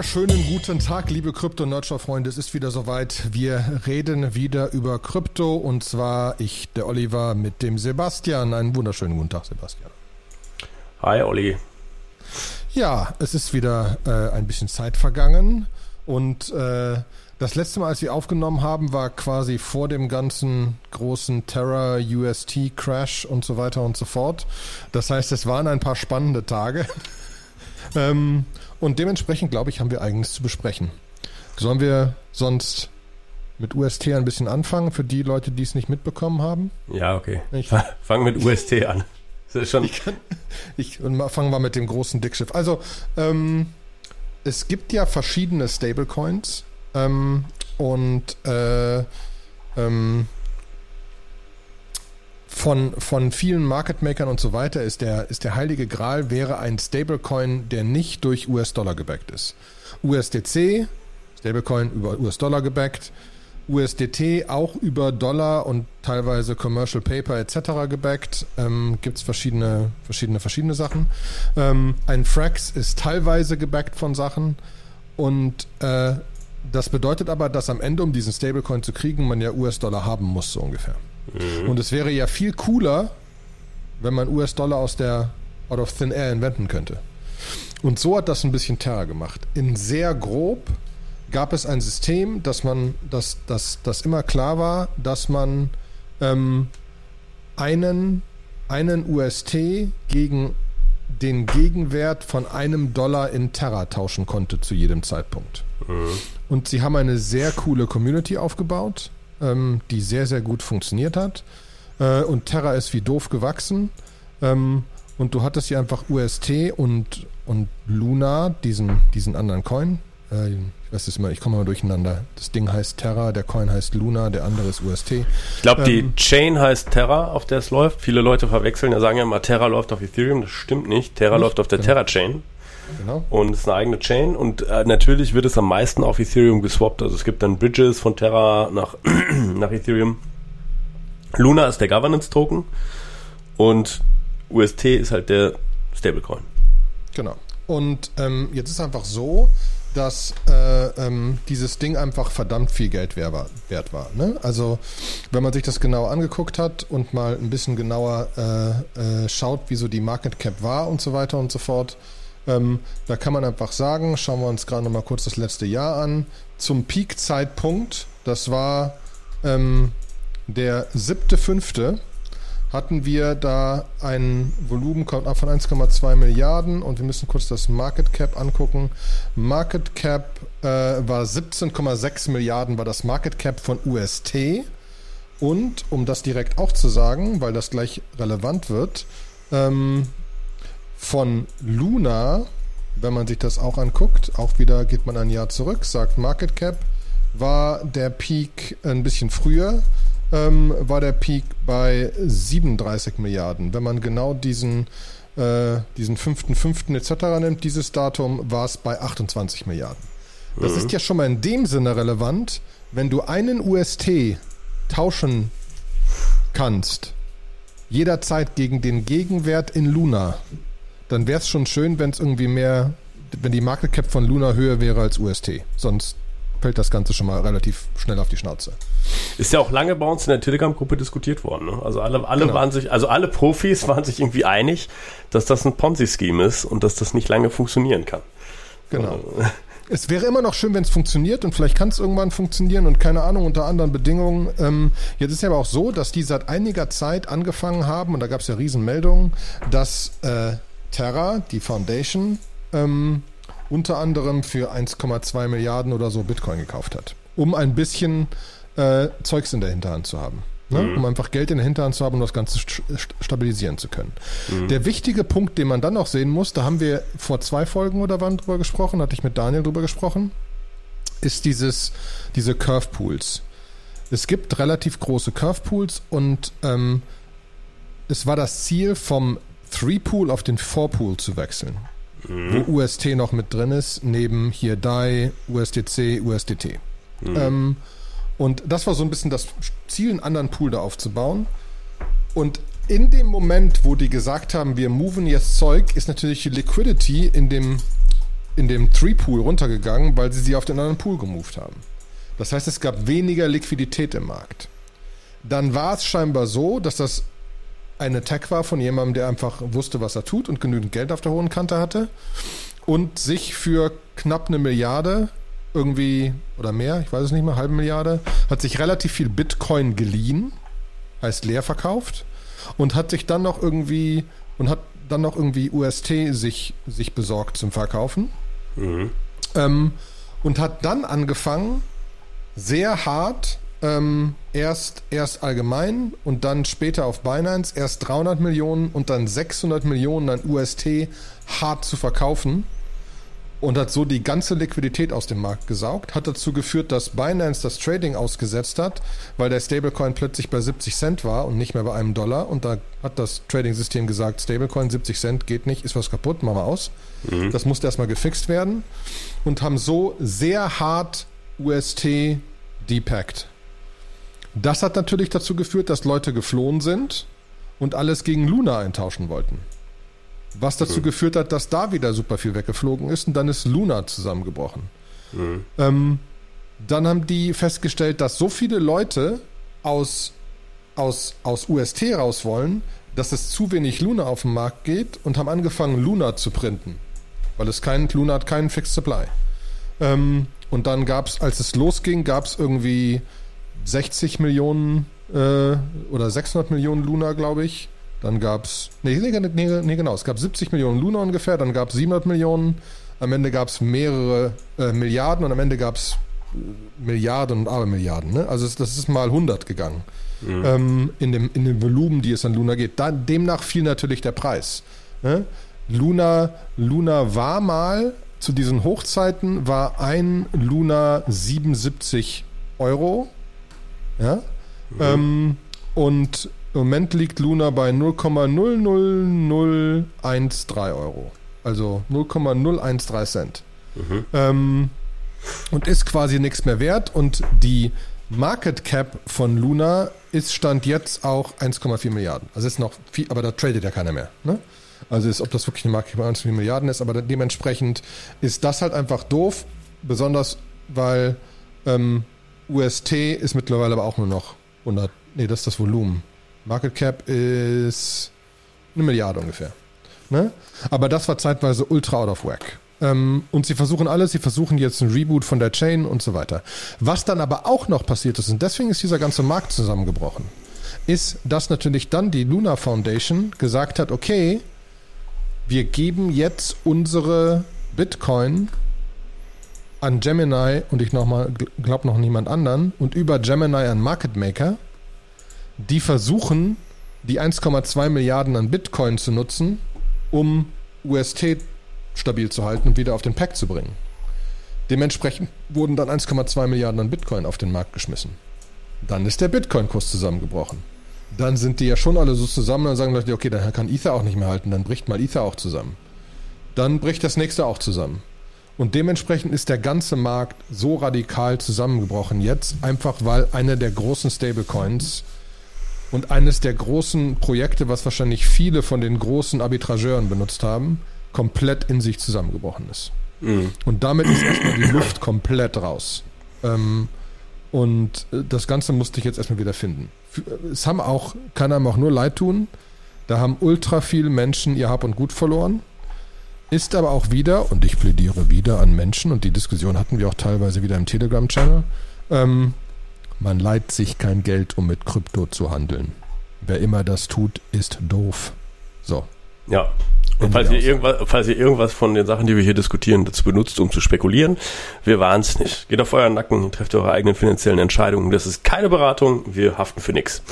wunderschönen guten Tag, liebe Krypto-Nerdshow-Freunde. Es ist wieder soweit. Wir reden wieder über Krypto und zwar ich, der Oliver, mit dem Sebastian. Einen wunderschönen guten Tag, Sebastian. Hi, Olli. Ja, es ist wieder äh, ein bisschen Zeit vergangen und äh, das letzte Mal, als wir aufgenommen haben, war quasi vor dem ganzen großen Terra UST Crash und so weiter und so fort. Das heißt, es waren ein paar spannende Tage. ähm, und dementsprechend, glaube ich, haben wir einiges zu besprechen. Sollen wir sonst mit UST ein bisschen anfangen für die Leute, die es nicht mitbekommen haben? Ja, okay. Ich, Fang mit UST an. schon ich, kann, ich fange mal mit dem großen Dickschiff. Also, ähm, es gibt ja verschiedene Stablecoins ähm, und äh, ähm, von, von vielen Market Makern und so weiter ist der, ist der heilige Gral wäre ein Stablecoin, der nicht durch US-Dollar gebackt ist. USDC, Stablecoin über US-Dollar gebackt, USDT auch über Dollar und teilweise Commercial Paper etc. gebackt. Ähm, Gibt es verschiedene, verschiedene, verschiedene Sachen. Ähm, ein Frax ist teilweise gebackt von Sachen und äh, das bedeutet aber, dass am Ende, um diesen Stablecoin zu kriegen, man ja US-Dollar haben muss, so ungefähr. Mhm. Und es wäre ja viel cooler, wenn man US-Dollar aus der out of thin air inventen könnte. Und so hat das ein bisschen Terra gemacht. In sehr grob gab es ein System, dass man, dass, dass, dass immer klar war, dass man ähm, einen, einen UST gegen den Gegenwert von einem Dollar in Terra tauschen konnte zu jedem Zeitpunkt. Mhm. Und sie haben eine sehr coole Community aufgebaut ähm, die sehr, sehr gut funktioniert hat. Äh, und Terra ist wie doof gewachsen. Ähm, und du hattest hier einfach UST und, und Luna, diesen, diesen anderen Coin. Äh, ich weiß es immer, ich komme mal durcheinander. Das Ding heißt Terra, der Coin heißt Luna, der andere ist UST. Ich glaube, die ähm, Chain heißt Terra, auf der es läuft. Viele Leute verwechseln, ja sagen ja immer, Terra läuft auf Ethereum. Das stimmt nicht. Terra nicht? läuft auf der genau. Terra-Chain. Genau. Und es ist eine eigene Chain und äh, natürlich wird es am meisten auf Ethereum geswappt. Also es gibt dann Bridges von Terra nach, nach Ethereum. Luna ist der Governance-Token und UST ist halt der Stablecoin. Genau. Und ähm, jetzt ist einfach so, dass äh, ähm, dieses Ding einfach verdammt viel Geld wert war. Wert war ne? Also wenn man sich das genau angeguckt hat und mal ein bisschen genauer äh, äh, schaut, wie so die Market Cap war und so weiter und so fort, ähm, da kann man einfach sagen, schauen wir uns gerade noch mal kurz das letzte Jahr an. Zum Peak-Zeitpunkt, das war ähm, der siebte, fünfte, hatten wir da ein Volumen von 1,2 Milliarden und wir müssen kurz das Market Cap angucken. Market Cap äh, war 17,6 Milliarden, war das Market Cap von UST. Und um das direkt auch zu sagen, weil das gleich relevant wird, ähm, von Luna, wenn man sich das auch anguckt, auch wieder geht man ein Jahr zurück, sagt Market Cap, war der Peak ein bisschen früher, ähm, war der Peak bei 37 Milliarden. Wenn man genau diesen äh, diesen 5.5. etc. nimmt, dieses Datum, war es bei 28 Milliarden. Das mhm. ist ja schon mal in dem Sinne relevant, wenn du einen UST tauschen kannst, jederzeit gegen den Gegenwert in Luna, dann wäre es schon schön, wenn es irgendwie mehr, wenn die Market Cap von Luna höher wäre als UST. Sonst fällt das Ganze schon mal relativ schnell auf die Schnauze. Ist ja auch lange bei uns in der Telegram-Gruppe diskutiert worden. Ne? Also alle, alle genau. waren sich, also alle Profis waren sich irgendwie einig, dass das ein Ponzi-Scheme ist und dass das nicht lange funktionieren kann. Genau. Also, es wäre immer noch schön, wenn es funktioniert und vielleicht kann es irgendwann funktionieren und keine Ahnung, unter anderen Bedingungen. Ähm, jetzt ist ja aber auch so, dass die seit einiger Zeit angefangen haben, und da gab es ja Riesenmeldungen, dass äh, Terra, die Foundation, ähm, unter anderem für 1,2 Milliarden oder so Bitcoin gekauft hat, um ein bisschen äh, Zeugs in der Hinterhand zu haben. Ne? Mhm. Um einfach Geld in der Hinterhand zu haben, um das Ganze st stabilisieren zu können. Mhm. Der wichtige Punkt, den man dann noch sehen muss, da haben wir vor zwei Folgen oder wann drüber gesprochen, hatte ich mit Daniel drüber gesprochen, ist dieses, diese Curve Pools. Es gibt relativ große Curve Pools und ähm, es war das Ziel vom 3-Pool auf den 4-Pool zu wechseln. Mhm. Wo UST noch mit drin ist, neben hier DAI, USDC, USDT. Mhm. Ähm, und das war so ein bisschen das Ziel, einen anderen Pool da aufzubauen. Und in dem Moment, wo die gesagt haben, wir moven jetzt Zeug, ist natürlich die Liquidity in dem in dem Three-Pool runtergegangen, weil sie sie auf den anderen Pool gemoved haben. Das heißt, es gab weniger Liquidität im Markt. Dann war es scheinbar so, dass das ein Attack war von jemandem, der einfach wusste, was er tut und genügend Geld auf der hohen Kante hatte und sich für knapp eine Milliarde irgendwie oder mehr, ich weiß es nicht mehr, halbe Milliarde, hat sich relativ viel Bitcoin geliehen, heißt leer verkauft und hat sich dann noch irgendwie und hat dann noch irgendwie UST sich, sich besorgt zum Verkaufen. Mhm. Ähm, und hat dann angefangen, sehr hart, ähm, erst, erst allgemein und dann später auf Binance, erst 300 Millionen und dann 600 Millionen an UST hart zu verkaufen und hat so die ganze Liquidität aus dem Markt gesaugt, hat dazu geführt, dass Binance das Trading ausgesetzt hat, weil der Stablecoin plötzlich bei 70 Cent war und nicht mehr bei einem Dollar und da hat das Trading-System gesagt, Stablecoin 70 Cent geht nicht, ist was kaputt, machen wir aus. Mhm. Das musste erstmal gefixt werden und haben so sehr hart UST depackt. Das hat natürlich dazu geführt, dass Leute geflohen sind und alles gegen Luna eintauschen wollten. Was dazu mhm. geführt hat, dass da wieder super viel weggeflogen ist und dann ist Luna zusammengebrochen. Mhm. Ähm, dann haben die festgestellt, dass so viele Leute aus, aus, aus UST raus wollen, dass es zu wenig Luna auf dem Markt geht und haben angefangen, Luna zu printen. Weil es kein, Luna hat keinen Fixed Supply. Ähm, und dann gab es, als es losging, gab es irgendwie 60 Millionen äh, oder 600 Millionen Luna, glaube ich. Dann gab es, nee, nee, nee, nee, genau, es gab 70 Millionen Luna ungefähr, dann gab es 700 Millionen, am Ende gab es mehrere äh, Milliarden und am Ende gab es äh, Milliarden und Abermilliarden. Ne? Also das ist mal 100 gegangen mhm. ähm, in, dem, in dem Volumen, die es an Luna geht. Da, demnach fiel natürlich der Preis. Ne? Luna, Luna war mal, zu diesen Hochzeiten war ein Luna 77 Euro. Ja? Mhm. Ähm, und im Moment liegt Luna bei 0,00013 Euro. Also 0,013 Cent. Mhm. Ähm, und ist quasi nichts mehr wert. Und die Market Cap von Luna ist Stand jetzt auch 1,4 Milliarden. Also ist noch viel, aber da tradet ja keiner mehr. Ne? Also ist, ob das wirklich eine Market Cap von 1,4 Milliarden ist, aber dementsprechend ist das halt einfach doof. Besonders weil ähm, UST ist mittlerweile aber auch nur noch 100. Nee, das ist das Volumen. Market Cap ist eine Milliarde ungefähr. Ne? Aber das war zeitweise ultra out of whack. Ähm, und sie versuchen alles, sie versuchen jetzt ein Reboot von der Chain und so weiter. Was dann aber auch noch passiert ist, und deswegen ist dieser ganze Markt zusammengebrochen, ist, dass natürlich dann die Luna Foundation gesagt hat, okay, wir geben jetzt unsere Bitcoin an Gemini und ich nochmal, glaube noch niemand anderen und über Gemini an Market Maker die versuchen, die 1,2 Milliarden an Bitcoin zu nutzen, um UST stabil zu halten und wieder auf den Pack zu bringen. Dementsprechend wurden dann 1,2 Milliarden an Bitcoin auf den Markt geschmissen. Dann ist der Bitcoin-Kurs zusammengebrochen. Dann sind die ja schon alle so zusammen und sagen Leute, okay, dann kann Ether auch nicht mehr halten, dann bricht mal Ether auch zusammen. Dann bricht das nächste auch zusammen. Und dementsprechend ist der ganze Markt so radikal zusammengebrochen jetzt, einfach weil einer der großen Stablecoins und eines der großen Projekte, was wahrscheinlich viele von den großen Arbitrageuren benutzt haben, komplett in sich zusammengebrochen ist. Mhm. Und damit ist erstmal die Luft komplett raus. Ähm, und äh, das Ganze musste ich jetzt erstmal wieder finden. Es haben auch, kann einem auch nur leid tun. Da haben ultra viele Menschen ihr Hab und Gut verloren. Ist aber auch wieder, und ich plädiere wieder an Menschen, und die Diskussion hatten wir auch teilweise wieder im Telegram-Channel, ähm, man leiht sich kein Geld, um mit Krypto zu handeln. Wer immer das tut, ist doof. So. Ja. Und falls ihr, irgendwas, falls ihr irgendwas von den Sachen, die wir hier diskutieren, dazu benutzt, um zu spekulieren, wir waren es nicht. Geht auf euren Nacken, trefft eure eigenen finanziellen Entscheidungen. Das ist keine Beratung, wir haften für nichts.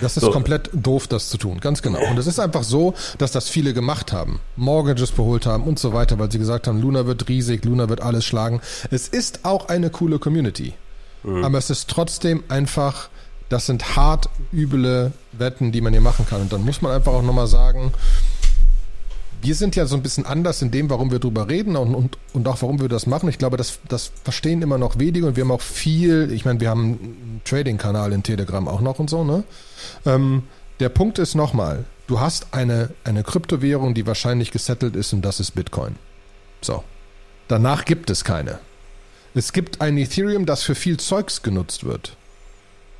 Das ist so. komplett doof, das zu tun, ganz genau. Und es ist einfach so, dass das viele gemacht haben, Mortgages beholt haben und so weiter, weil sie gesagt haben, Luna wird riesig, Luna wird alles schlagen. Es ist auch eine coole Community. Mhm. Aber es ist trotzdem einfach, das sind hart üble Wetten, die man hier machen kann. Und dann muss man einfach auch nochmal sagen, wir sind ja so ein bisschen anders in dem, warum wir drüber reden und, und, und auch warum wir das machen. Ich glaube, das, das verstehen immer noch wenige und wir haben auch viel, ich meine, wir haben einen Trading-Kanal in Telegram auch noch und so, ne? Ähm, der Punkt ist nochmal, du hast eine, eine Kryptowährung, die wahrscheinlich gesettelt ist und das ist Bitcoin. So. Danach gibt es keine. Es gibt ein Ethereum, das für viel Zeugs genutzt wird.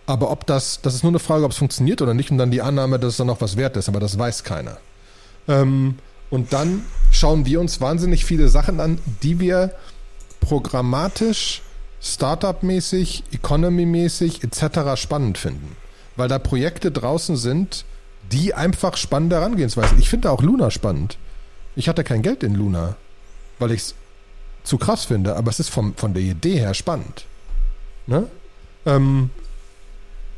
Aber ob das, das ist nur eine Frage, ob es funktioniert oder nicht und dann die Annahme, dass es dann auch was wert ist, aber das weiß keiner. Ähm, und dann schauen wir uns wahnsinnig viele Sachen an, die wir programmatisch, Startup-mäßig, Economy-mäßig etc. spannend finden. Weil da Projekte draußen sind, die einfach spannende Herangehensweisen. Ich finde auch Luna spannend. Ich hatte kein Geld in Luna, weil ich es zu krass finde, aber es ist vom, von der Idee her spannend. Ne? Ähm,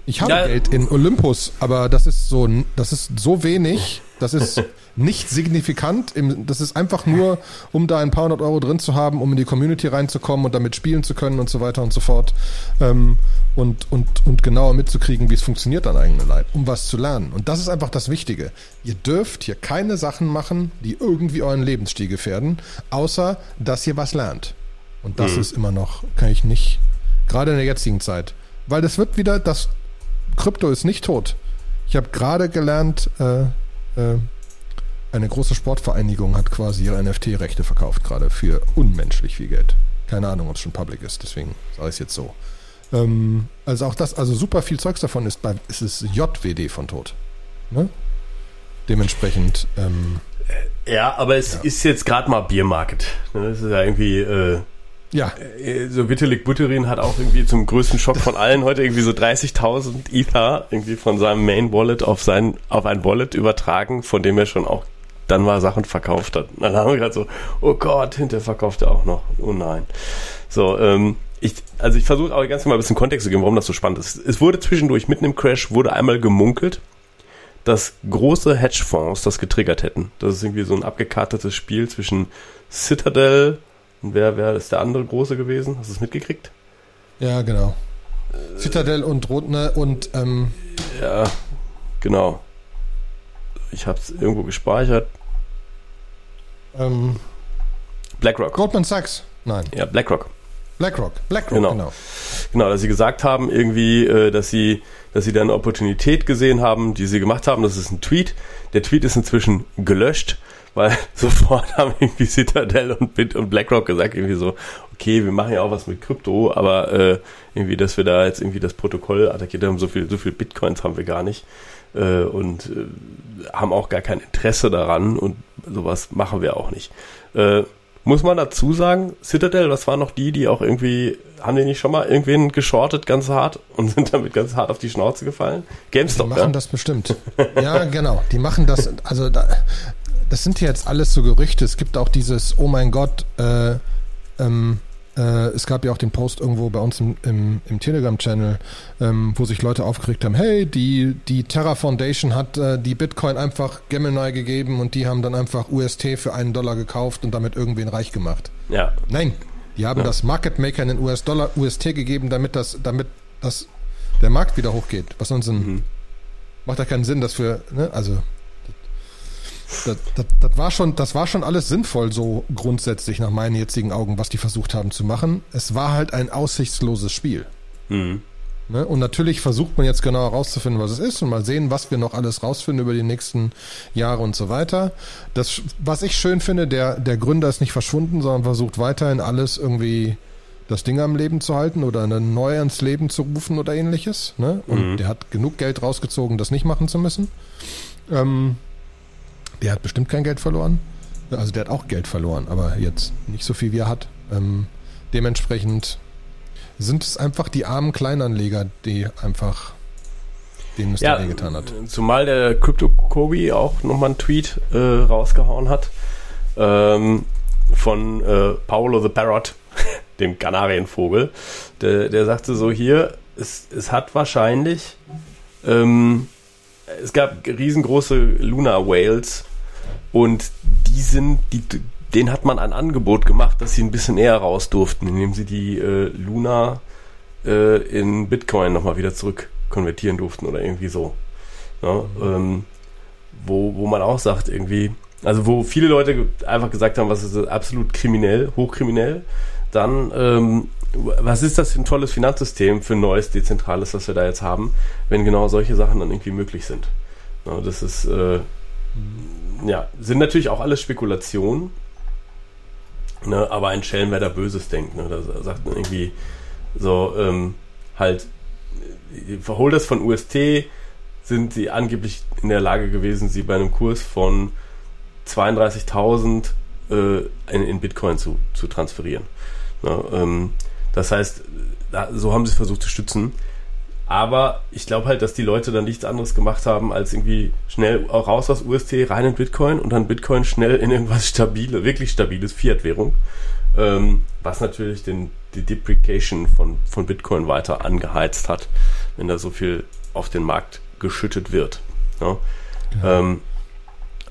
ich habe ja. Geld in Olympus, aber das ist so, das ist so wenig, das ist nicht signifikant. das ist einfach nur, um da ein paar hundert Euro drin zu haben, um in die Community reinzukommen und damit spielen zu können und so weiter und so fort. Ähm, und, und, und genauer mitzukriegen, wie es funktioniert an eigenem Leib, um was zu lernen. Und das ist einfach das Wichtige. Ihr dürft hier keine Sachen machen, die irgendwie euren Lebensstil gefährden, außer dass ihr was lernt. Und das mhm. ist immer noch, kann ich nicht, gerade in der jetzigen Zeit. Weil das wird wieder, das Krypto ist nicht tot. Ich habe gerade gelernt, äh, äh, eine große Sportvereinigung hat quasi ihre NFT-Rechte verkauft, gerade für unmenschlich viel Geld. Keine Ahnung, ob es schon public ist, deswegen sage ich es jetzt so. Ähm, also auch das, also super viel Zeugs davon ist bei, ist es JWD von Tod. Ne? Dementsprechend. Ähm, ja, aber es ja. ist jetzt gerade mal Biermarket. Ne? Das ist ja irgendwie. Äh, ja. Äh, so Vitalik Buterin hat auch irgendwie zum größten Schock von allen heute irgendwie so 30.000 Ether irgendwie von seinem Main Wallet auf sein auf ein Wallet übertragen, von dem er schon auch dann mal Sachen verkauft hat. dann haben wir gerade so, oh Gott, hinter verkauft er auch noch. Oh nein. So, ähm, ich, also ich versuche auch ganz mal ein bisschen Kontext zu geben, warum das so spannend ist. Es wurde zwischendurch mitten im Crash wurde einmal gemunkelt, dass große Hedgefonds das getriggert hätten. Das ist irgendwie so ein abgekartetes Spiel zwischen Citadel und wer wäre ist der andere große gewesen? Hast du es mitgekriegt? Ja, genau. Äh, Citadel und Rotne und ähm ja, genau. Ich habe es irgendwo gespeichert. Ähm, BlackRock. Goldman Sachs. Nein. Ja, BlackRock. BlackRock, BlackRock, genau. genau. Genau, dass sie gesagt haben, irgendwie, äh, dass sie, dass sie da eine Opportunität gesehen haben, die sie gemacht haben. Das ist ein Tweet. Der Tweet ist inzwischen gelöscht, weil sofort haben irgendwie Citadel und Bit und BlackRock gesagt, irgendwie so, okay, wir machen ja auch was mit Krypto, aber äh, irgendwie, dass wir da jetzt irgendwie das Protokoll attackiert haben, so viel, so viel Bitcoins haben wir gar nicht äh, und äh, haben auch gar kein Interesse daran und sowas machen wir auch nicht. Äh, muss man dazu sagen, Citadel, das waren noch die, die auch irgendwie, haben die nicht schon mal irgendwen geschortet ganz hart und sind damit ganz hart auf die Schnauze gefallen? GameStop, Die machen ja? das bestimmt. ja, genau. Die machen das, also da, das sind jetzt alles so Gerüchte. Es gibt auch dieses, oh mein Gott, äh, ähm, äh, es gab ja auch den Post irgendwo bei uns im, im, im Telegram-Channel, ähm, wo sich Leute aufgeregt haben, hey, die, die Terra Foundation hat äh, die Bitcoin einfach Gemini gegeben und die haben dann einfach UST für einen Dollar gekauft und damit irgendwen reich gemacht. Ja. Nein, die haben ja. das Market Maker in den US-Dollar UST gegeben, damit das, damit das der Markt wieder hochgeht. Was sonst mhm. macht ja keinen Sinn, dass wir, ne, also das, das, das, war schon, das war schon alles sinnvoll, so grundsätzlich nach meinen jetzigen Augen, was die versucht haben zu machen. Es war halt ein aussichtsloses Spiel. Mhm. Ne? Und natürlich versucht man jetzt genau herauszufinden, was es ist und mal sehen, was wir noch alles rausfinden über die nächsten Jahre und so weiter. Das, was ich schön finde, der, der Gründer ist nicht verschwunden, sondern versucht weiterhin alles irgendwie das Ding am Leben zu halten oder eine neu ans Leben zu rufen oder ähnliches. Ne? Und mhm. der hat genug Geld rausgezogen, das nicht machen zu müssen. Ähm, der hat bestimmt kein Geld verloren. Also der hat auch Geld verloren, aber jetzt nicht so viel, wie er hat. Ähm, dementsprechend sind es einfach die armen Kleinanleger, die einfach denen es ja, getan hat. Zumal der Crypto Kobi auch nochmal einen Tweet äh, rausgehauen hat ähm, von äh, Paolo the Parrot, dem Kanarienvogel. Der, der sagte so hier, es, es hat wahrscheinlich ähm, es gab riesengroße Luna Whales und die sind, die, denen hat man ein Angebot gemacht, dass sie ein bisschen eher raus durften, indem sie die äh, Luna äh, in Bitcoin nochmal wieder zurück konvertieren durften oder irgendwie so. Ja, ähm, wo, wo man auch sagt, irgendwie, also wo viele Leute einfach gesagt haben, was ist absolut kriminell, hochkriminell, dann ähm, was ist das für ein tolles Finanzsystem für ein neues dezentrales, was wir da jetzt haben, wenn genau solche Sachen dann irgendwie möglich sind. Ja, das ist, äh, ja, sind natürlich auch alles Spekulationen. Ne, aber ein Schelm, wer da Böses denkt. Ne? Da sagt man irgendwie so, ähm, halt, das von UST, sind sie angeblich in der Lage gewesen, sie bei einem Kurs von 32.000 äh, in, in, Bitcoin zu, zu transferieren. Ne, ähm, das heißt, so haben sie es versucht zu stützen. Aber ich glaube halt, dass die Leute dann nichts anderes gemacht haben, als irgendwie schnell raus aus UST, rein in Bitcoin und dann Bitcoin schnell in irgendwas stabile, wirklich stabiles Fiat-Währung. Ähm, was natürlich den, die Deprecation von, von Bitcoin weiter angeheizt hat, wenn da so viel auf den Markt geschüttet wird. Ja? Genau. Ähm,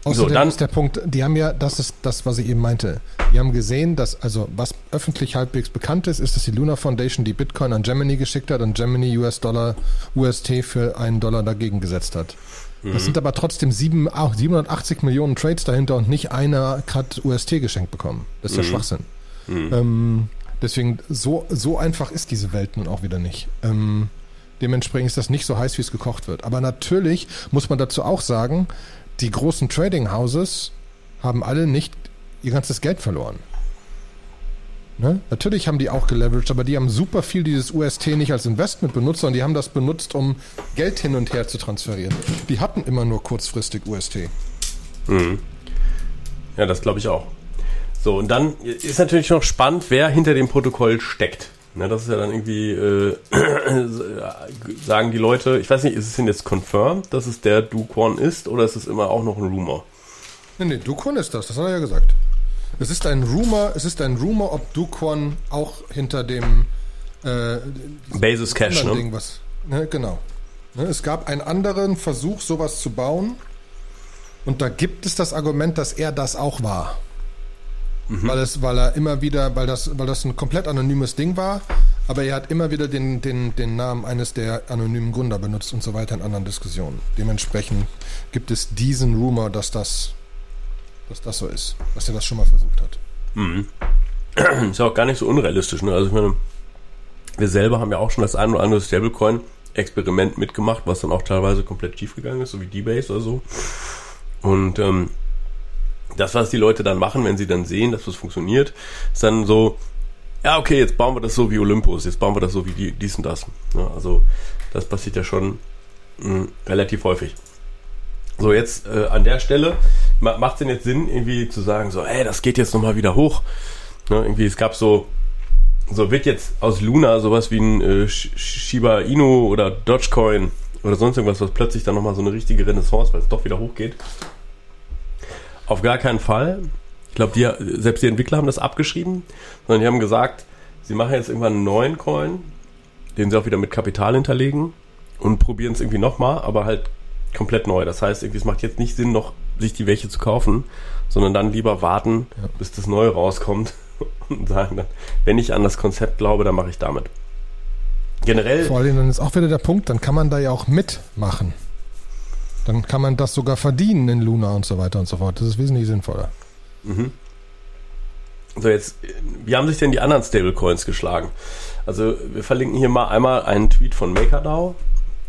Außerdem so, dann ist der Punkt, die haben ja, das ist das, was ich eben meinte. Die haben gesehen, dass, also was öffentlich halbwegs bekannt ist, ist, dass die Luna Foundation die Bitcoin an Germany geschickt hat und Germany US-Dollar, UST für einen Dollar dagegen gesetzt hat. Mhm. Das sind aber trotzdem sieben, auch 780 Millionen Trades dahinter und nicht einer hat UST geschenkt bekommen. Das ist mhm. ja Schwachsinn. Mhm. Ähm, deswegen, so, so einfach ist diese Welt nun auch wieder nicht. Ähm, dementsprechend ist das nicht so heiß, wie es gekocht wird. Aber natürlich muss man dazu auch sagen, die großen Trading Houses haben alle nicht ihr ganzes Geld verloren. Ne? Natürlich haben die auch geleveraged, aber die haben super viel dieses UST nicht als Investment benutzt, sondern die haben das benutzt, um Geld hin und her zu transferieren. Die hatten immer nur kurzfristig UST. Mhm. Ja, das glaube ich auch. So, und dann ist natürlich noch spannend, wer hinter dem Protokoll steckt. Ne, das ist ja dann irgendwie, äh, sagen die Leute, ich weiß nicht, ist es denn jetzt confirmed, dass es der Duquan ist oder ist es immer auch noch ein Rumor? Nee, nee, Duquan ist das, das hat er ja gesagt. Es ist ein Rumor, es ist ein Rumor, ob Duquan auch hinter dem äh, Basis Cache, ne? Ding, was, ne? Genau. Ne, es gab einen anderen Versuch, sowas zu bauen. Und da gibt es das Argument, dass er das auch war. Mhm. Weil, es, weil er immer wieder, weil das, weil das ein komplett anonymes Ding war, aber er hat immer wieder den, den, den Namen eines der anonymen Gründer benutzt und so weiter in anderen Diskussionen. Dementsprechend gibt es diesen Rumor, dass das, dass das so ist, dass er das schon mal versucht hat. Mhm. Ist ja auch gar nicht so unrealistisch. Ne? Also ich meine, wir selber haben ja auch schon das ein oder andere Stablecoin-Experiment mitgemacht, was dann auch teilweise komplett schief gegangen ist, so wie D-Base oder so. Und ähm, das, was die Leute dann machen, wenn sie dann sehen, dass das funktioniert, ist dann so, ja, okay, jetzt bauen wir das so wie Olympus, jetzt bauen wir das so wie die, dies und das. Ja, also das passiert ja schon mh, hm, relativ häufig. So, jetzt äh, an der Stelle macht es denn jetzt Sinn, irgendwie zu sagen, so, ey, das geht jetzt nochmal wieder hoch. Ne, irgendwie, es gab so, so wird jetzt aus Luna sowas wie ein äh, Shiba Inu oder Dogecoin oder sonst irgendwas, was plötzlich dann nochmal so eine richtige Renaissance, weil es doch wieder hochgeht. Auf gar keinen Fall. Ich glaube, die, selbst die Entwickler haben das abgeschrieben, sondern die haben gesagt, sie machen jetzt irgendwann einen neuen Coin, den sie auch wieder mit Kapital hinterlegen und probieren es irgendwie nochmal, aber halt komplett neu. Das heißt, irgendwie, es macht jetzt nicht Sinn, noch sich die welche zu kaufen, sondern dann lieber warten, ja. bis das Neue rauskommt und sagen dann, wenn ich an das Konzept glaube, dann mache ich damit. Generell. Vor allem dann ist auch wieder der Punkt, dann kann man da ja auch mitmachen. Dann kann man das sogar verdienen in Luna und so weiter und so fort. Das ist wesentlich sinnvoller. Mhm. So, jetzt, wie haben sich denn die anderen Stablecoins geschlagen? Also, wir verlinken hier mal einmal einen Tweet von MakerDAO,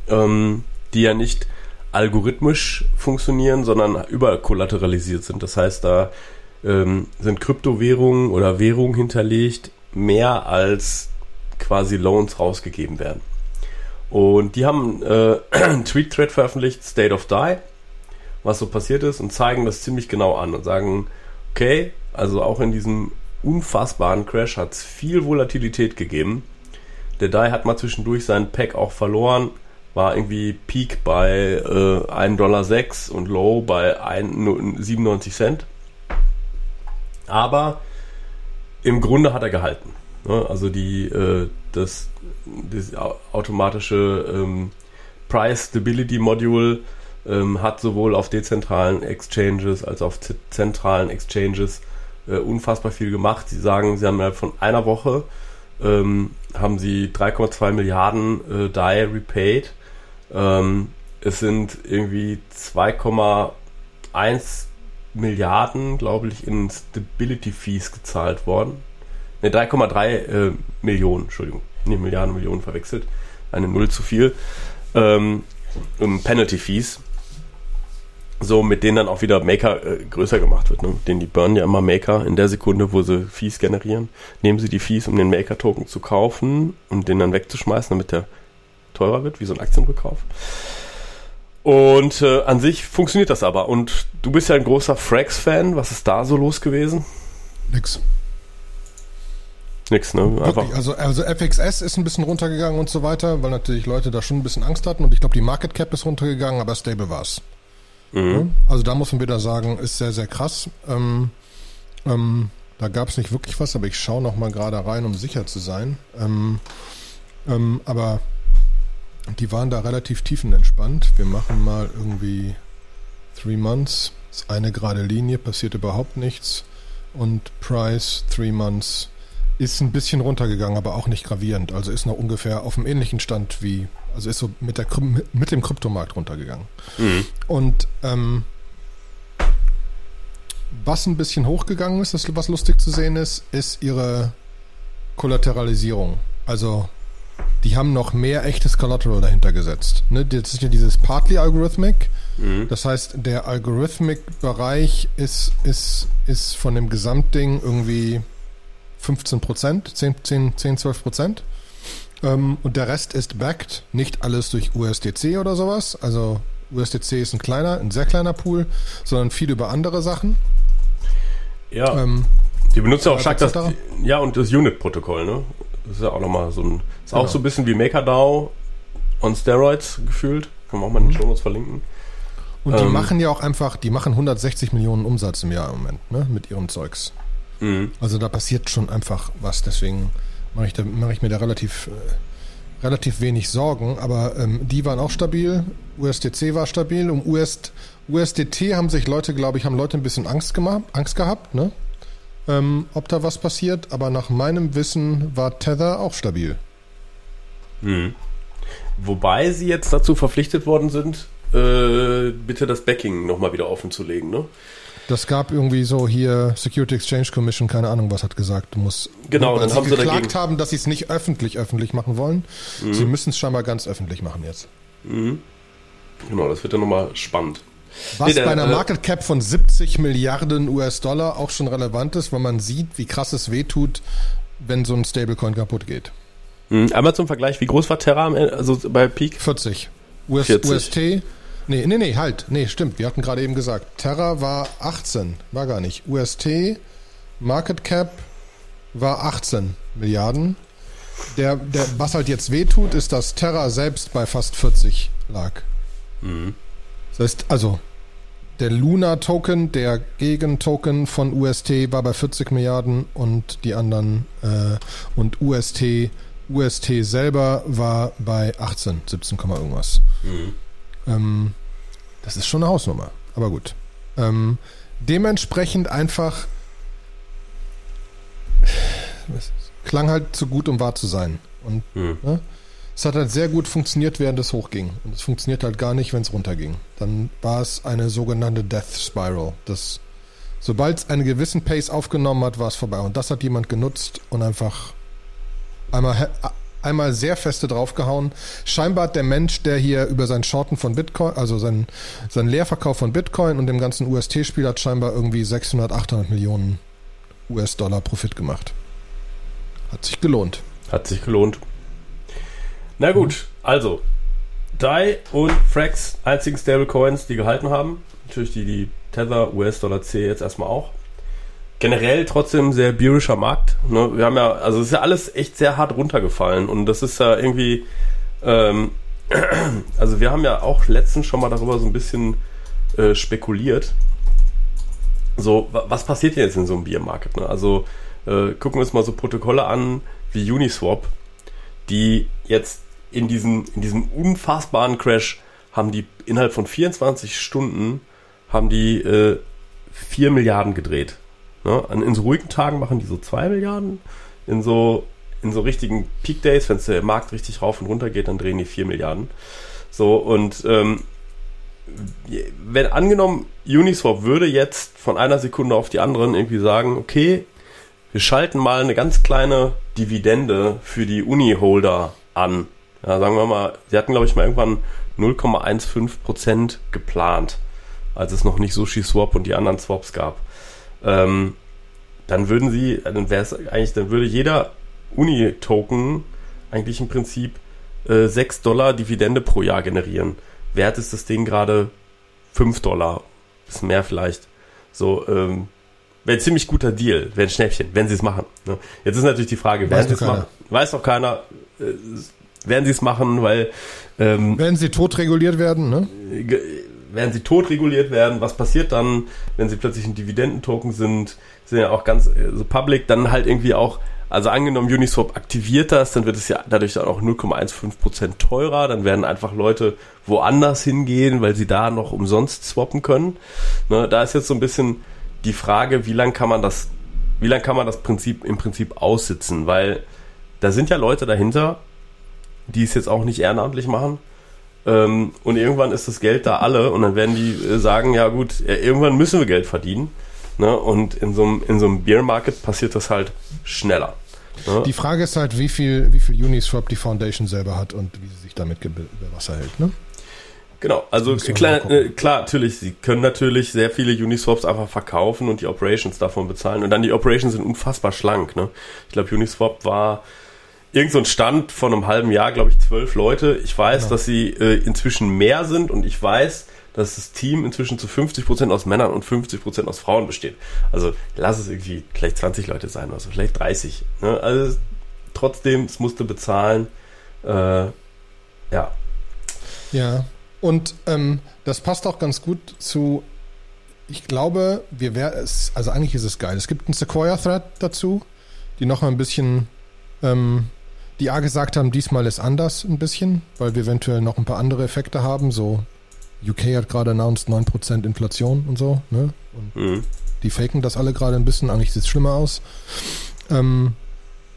ähm, die ja nicht algorithmisch funktionieren, sondern überkollateralisiert sind. Das heißt, da ähm, sind Kryptowährungen oder Währungen hinterlegt, mehr als quasi Loans rausgegeben werden. Und die haben äh, einen Tweet-Thread veröffentlicht, State of Die, was so passiert ist, und zeigen das ziemlich genau an und sagen, okay, also auch in diesem unfassbaren Crash hat es viel Volatilität gegeben. Der DAI hat mal zwischendurch seinen Pack auch verloren, war irgendwie Peak bei äh, 1,06 Dollar und Low bei 1, 97 Cent. Aber im Grunde hat er gehalten. Ne? Also die, äh, das, das automatische ähm, Price Stability Module ähm, hat sowohl auf dezentralen Exchanges als auch auf zentralen Exchanges äh, unfassbar viel gemacht. Sie sagen, sie haben ja von einer Woche ähm, haben sie 3,2 Milliarden äh, DAI repaid. Ähm, es sind irgendwie 2,1 Milliarden, glaube ich, in Stability Fees gezahlt worden. Ne, 3,3 äh, Millionen, Entschuldigung, nicht Milliarden, Millionen verwechselt. Eine Null zu viel. Ähm, Penalty Fees. so mit denen dann auch wieder Maker äh, größer gemacht wird. Ne? Den die burnen ja immer Maker in der Sekunde, wo sie Fees generieren. Nehmen sie die Fees, um den Maker-Token zu kaufen und den dann wegzuschmeißen, damit der teurer wird, wie so ein Aktienrückkauf. Und äh, an sich funktioniert das aber. Und du bist ja ein großer Frax-Fan. Was ist da so los gewesen? Nix. Nix, ne? Einfach. Wirklich, also, also FXS ist ein bisschen runtergegangen und so weiter, weil natürlich Leute da schon ein bisschen Angst hatten und ich glaube, die Market Cap ist runtergegangen, aber stable war's. Mhm. Also da muss man wieder sagen, ist sehr, sehr krass. Ähm, ähm, da gab es nicht wirklich was, aber ich schaue noch mal gerade rein, um sicher zu sein. Ähm, ähm, aber die waren da relativ tiefenentspannt. Wir machen mal irgendwie Three Months. Das ist eine gerade Linie, passiert überhaupt nichts. Und Price, Three Months, ist ein bisschen runtergegangen, aber auch nicht gravierend. Also ist noch ungefähr auf einem ähnlichen Stand wie, also ist so mit, der, mit dem Kryptomarkt runtergegangen. Mhm. Und ähm, was ein bisschen hochgegangen ist, was lustig zu sehen ist, ist ihre Kollateralisierung. Also die haben noch mehr echtes Collateral dahinter gesetzt. Ne? Das ist ja dieses Partly Algorithmic. Mhm. Das heißt, der Algorithmic-Bereich ist, ist, ist von dem Gesamtding irgendwie 15 Prozent, 10, 10, 10, 12 Prozent. Ähm, und der Rest ist backed, nicht alles durch USDC oder sowas. Also USDC ist ein kleiner, ein sehr kleiner Pool, sondern viel über andere Sachen. Ja. Ähm, die benutzen auch stark das, ja, und das Unit-Protokoll, ne? Das ist ja auch nochmal so ein, ist genau. auch so ein bisschen wie MakerDAO on Steroids gefühlt. Können wir auch mal in den mhm. Show Notes verlinken. Und die ähm, machen ja auch einfach, die machen 160 Millionen Umsatz im Jahr im Moment, ne, mit ihrem Zeugs. Mhm. Also da passiert schon einfach was, deswegen mache ich, mach ich mir da relativ, äh, relativ wenig Sorgen, aber ähm, die waren auch stabil, USDC war stabil, um US, USDT haben sich Leute, glaube ich, haben Leute ein bisschen Angst gemacht, Angst gehabt, ne? Ähm, ob da was passiert, aber nach meinem Wissen war Tether auch stabil. Mhm. Wobei sie jetzt dazu verpflichtet worden sind, äh, bitte das Backing nochmal wieder offen zu legen, ne? Das gab irgendwie so hier Security Exchange Commission, keine Ahnung, was hat gesagt, du musst. Genau, dann sie haben sie geklagt haben, dass sie es nicht öffentlich öffentlich machen wollen. Mhm. Sie müssen es scheinbar ganz öffentlich machen jetzt. Mhm. Genau, das wird dann nochmal spannend. Was nee, der, bei einer äh, Market Cap von 70 Milliarden US-Dollar auch schon relevant ist, weil man sieht, wie krass es wehtut, wenn so ein Stablecoin kaputt geht. Mhm. Einmal zum Vergleich, wie groß war Terra also bei Peak? 40. US, 40. UST Nee, nee, nee, halt. Nee, stimmt. Wir hatten gerade eben gesagt, Terra war 18. War gar nicht. UST, Market Cap war 18 Milliarden. Der, der, was halt jetzt wehtut, ist, dass Terra selbst bei fast 40 lag. Mhm. Das heißt, also, der Luna-Token, der Gegentoken von UST war bei 40 Milliarden und die anderen äh, und UST, UST selber war bei 18, 17, irgendwas. Mhm. Ähm, das ist schon eine Hausnummer, aber gut. Ähm, dementsprechend einfach es klang halt zu gut, um wahr zu sein. Und mhm. ne, es hat halt sehr gut funktioniert, während es hochging. Und es funktioniert halt gar nicht, wenn es runterging. Dann war es eine sogenannte Death Spiral. Das, sobald es einen gewissen Pace aufgenommen hat, war es vorbei. Und das hat jemand genutzt und einfach einmal einmal sehr feste draufgehauen. Scheinbar der Mensch, der hier über sein Shorten von Bitcoin, also sein, sein Leerverkauf von Bitcoin und dem ganzen UST-Spiel hat scheinbar irgendwie 600, 800 Millionen US-Dollar Profit gemacht. Hat sich gelohnt. Hat sich gelohnt. Na gut, also DAI und Frax, einzigen Stablecoins, die gehalten haben. Natürlich die, die Tether, US-Dollar C jetzt erstmal auch generell trotzdem sehr bearischer Markt. Ne? Wir haben ja, also es ist ja alles echt sehr hart runtergefallen und das ist ja irgendwie, ähm, also wir haben ja auch letztens schon mal darüber so ein bisschen äh, spekuliert. So, was passiert hier jetzt in so einem Biermarkt? Ne? Also äh, gucken wir uns mal so Protokolle an wie Uniswap, die jetzt in diesem, in diesem unfassbaren Crash haben die innerhalb von 24 Stunden haben die äh, 4 Milliarden gedreht. Ne? In so ruhigen Tagen machen die so 2 Milliarden. In so, in so richtigen Peak Days, wenn der Markt richtig rauf und runter geht, dann drehen die 4 Milliarden. So, und ähm, wenn angenommen, Uniswap würde jetzt von einer Sekunde auf die anderen irgendwie sagen, okay, wir schalten mal eine ganz kleine Dividende für die Uni-Holder an. Ja, sagen wir mal, sie hatten, glaube ich, mal irgendwann 0,15% geplant. als es noch nicht Sushi Swap und die anderen Swaps gab. Ähm, dann würden sie, dann wäre es eigentlich, dann würde jeder Uni-Token eigentlich im Prinzip äh, 6 Dollar Dividende pro Jahr generieren. Wert ist das Ding gerade 5 Dollar. Ist mehr vielleicht. So, ähm, wäre ein ziemlich guter Deal, wäre ein Schnäppchen, wenn sie es machen. Ne? Jetzt ist natürlich die Frage, werden sie es machen? Weiß doch keiner. Äh, werden sie es machen, weil ähm, werden sie tot reguliert werden, ne? Werden sie tot reguliert werden? Was passiert dann, wenn sie plötzlich ein Dividendentoken sind? Sind ja auch ganz äh, so public, dann halt irgendwie auch also angenommen, Uniswap aktiviert das, dann wird es ja dadurch dann auch 0,15% teurer. Dann werden einfach Leute woanders hingehen, weil sie da noch umsonst swappen können. Ne, da ist jetzt so ein bisschen die Frage, wie lange kann man das, wie lange kann man das Prinzip im Prinzip aussitzen? Weil da sind ja Leute dahinter, die es jetzt auch nicht ehrenamtlich machen. Ähm, und irgendwann ist das Geld da alle und dann werden die äh, sagen, ja gut, irgendwann müssen wir Geld verdienen. Ne? Und in so einem, in so einem Beer Market passiert das halt schneller. Ne? Die Frage ist halt, wie viel, wie viel Uniswap die Foundation selber hat und wie sie sich damit über Wasser hält. Ne? Genau, also klar, äh, klar, natürlich, sie können natürlich sehr viele Uniswaps einfach verkaufen und die Operations davon bezahlen. Und dann die Operations sind unfassbar schlank. Ne? Ich glaube, Uniswap war irgend so ein Stand von einem halben Jahr, glaube ich, zwölf Leute. Ich weiß, genau. dass sie äh, inzwischen mehr sind und ich weiß, dass das Team inzwischen zu 50% aus Männern und 50% aus Frauen besteht. Also lass es irgendwie vielleicht 20 Leute sein, also vielleicht 30. Ne? Also trotzdem, es musste bezahlen. Äh, ja. Ja, und ähm, das passt auch ganz gut zu, ich glaube, wir wären also eigentlich ist es geil. Es gibt einen Sequoia-Thread dazu, die noch ein bisschen, ähm, die A gesagt haben, diesmal ist anders ein bisschen, weil wir eventuell noch ein paar andere Effekte haben, so UK hat gerade announced 9% Inflation und so, ne? Und mhm. die faken das alle gerade ein bisschen, eigentlich sieht es schlimmer aus. Ähm,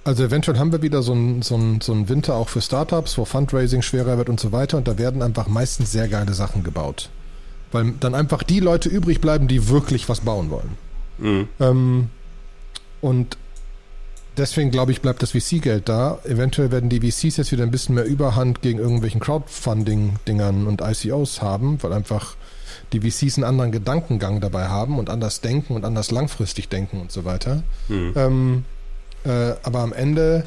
also eventuell haben wir wieder so einen so so ein Winter auch für Startups, wo Fundraising schwerer wird und so weiter und da werden einfach meistens sehr geile Sachen gebaut. Weil dann einfach die Leute übrig bleiben, die wirklich was bauen wollen. Mhm. Ähm, und deswegen glaube ich, bleibt das VC-Geld da. Eventuell werden die VCs jetzt wieder ein bisschen mehr Überhand gegen irgendwelchen Crowdfunding-Dingern und ICOs haben, weil einfach die VCs einen anderen Gedankengang dabei haben und anders denken und anders langfristig denken und so weiter. Mhm. Ähm, äh, aber am Ende,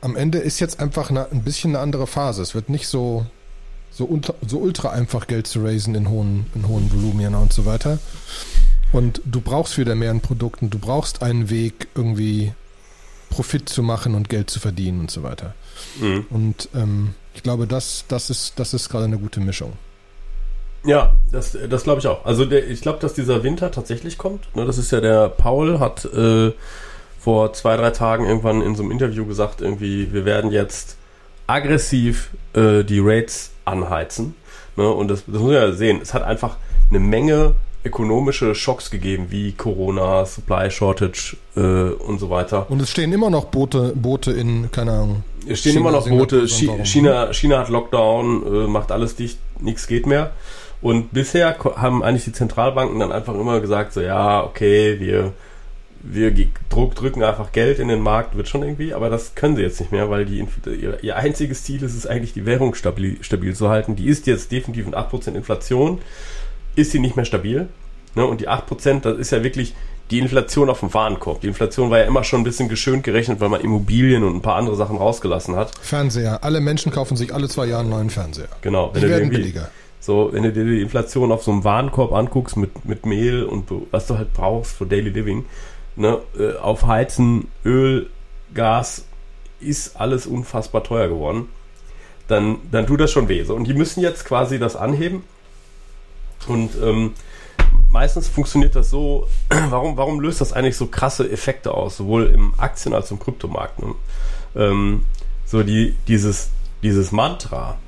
am Ende ist jetzt einfach eine, ein bisschen eine andere Phase. Es wird nicht so, so, ultra, so ultra einfach Geld zu raisen in hohen, in hohen Volumina und so weiter. Und du brauchst wieder mehr an Produkten, du brauchst einen Weg, irgendwie Profit zu machen und Geld zu verdienen und so weiter. Mhm. Und ähm, ich glaube, das, das ist, das ist gerade eine gute Mischung. Ja, das, das glaube ich auch. Also der, ich glaube, dass dieser Winter tatsächlich kommt. Ne, das ist ja der Paul hat äh, vor zwei, drei Tagen irgendwann in so einem Interview gesagt, irgendwie, wir werden jetzt aggressiv äh, die Rates anheizen. Ne, und das, das muss man ja sehen. Es hat einfach eine Menge ökonomische Schocks gegeben, wie Corona, Supply Shortage äh, und so weiter. Und es stehen immer noch Boote, Boote in, keine Ahnung. Es stehen China, immer noch Boote. China, China hat Lockdown, äh, macht alles dicht, nichts geht mehr. Und bisher haben eigentlich die Zentralbanken dann einfach immer gesagt, so ja, okay, wir, wir druck, drücken einfach Geld in den Markt, wird schon irgendwie, aber das können sie jetzt nicht mehr, weil die, ihr, ihr einziges Ziel ist es eigentlich, die Währung stabil, stabil zu halten. Die ist jetzt definitiv in 8% Inflation ist sie nicht mehr stabil. Ne? Und die 8%, das ist ja wirklich die Inflation auf dem Warenkorb. Die Inflation war ja immer schon ein bisschen geschönt gerechnet, weil man Immobilien und ein paar andere Sachen rausgelassen hat. Fernseher. Alle Menschen kaufen sich alle zwei Jahre einen neuen Fernseher. Genau. Die werden billiger. So, wenn du dir die Inflation auf so einem Warenkorb anguckst mit, mit Mehl und was du halt brauchst für Daily Living, ne, äh, auf Heizen, Öl, Gas, ist alles unfassbar teuer geworden. Dann, dann tut das schon weh. So, und die müssen jetzt quasi das anheben und ähm, meistens funktioniert das so, warum, warum löst das eigentlich so krasse Effekte aus, sowohl im Aktien- als auch im Kryptomarkt? Ne? Ähm, so die, dieses, dieses Mantra,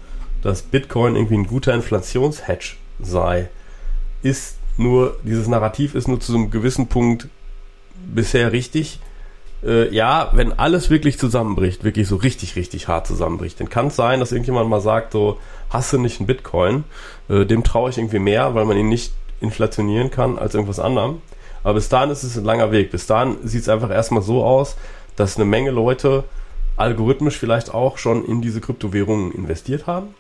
dass Bitcoin irgendwie ein guter Inflationshedge sei, ist nur, dieses Narrativ ist nur zu einem gewissen Punkt bisher richtig. Äh, ja, wenn alles wirklich zusammenbricht, wirklich so richtig, richtig hart zusammenbricht, dann kann es sein, dass irgendjemand mal sagt, so, hast du nicht einen Bitcoin? Äh, dem traue ich irgendwie mehr, weil man ihn nicht inflationieren kann als irgendwas anderem. Aber bis dahin ist es ein langer Weg. Bis dahin sieht es einfach erstmal so aus, dass eine Menge Leute algorithmisch vielleicht auch schon in diese Kryptowährungen investiert haben.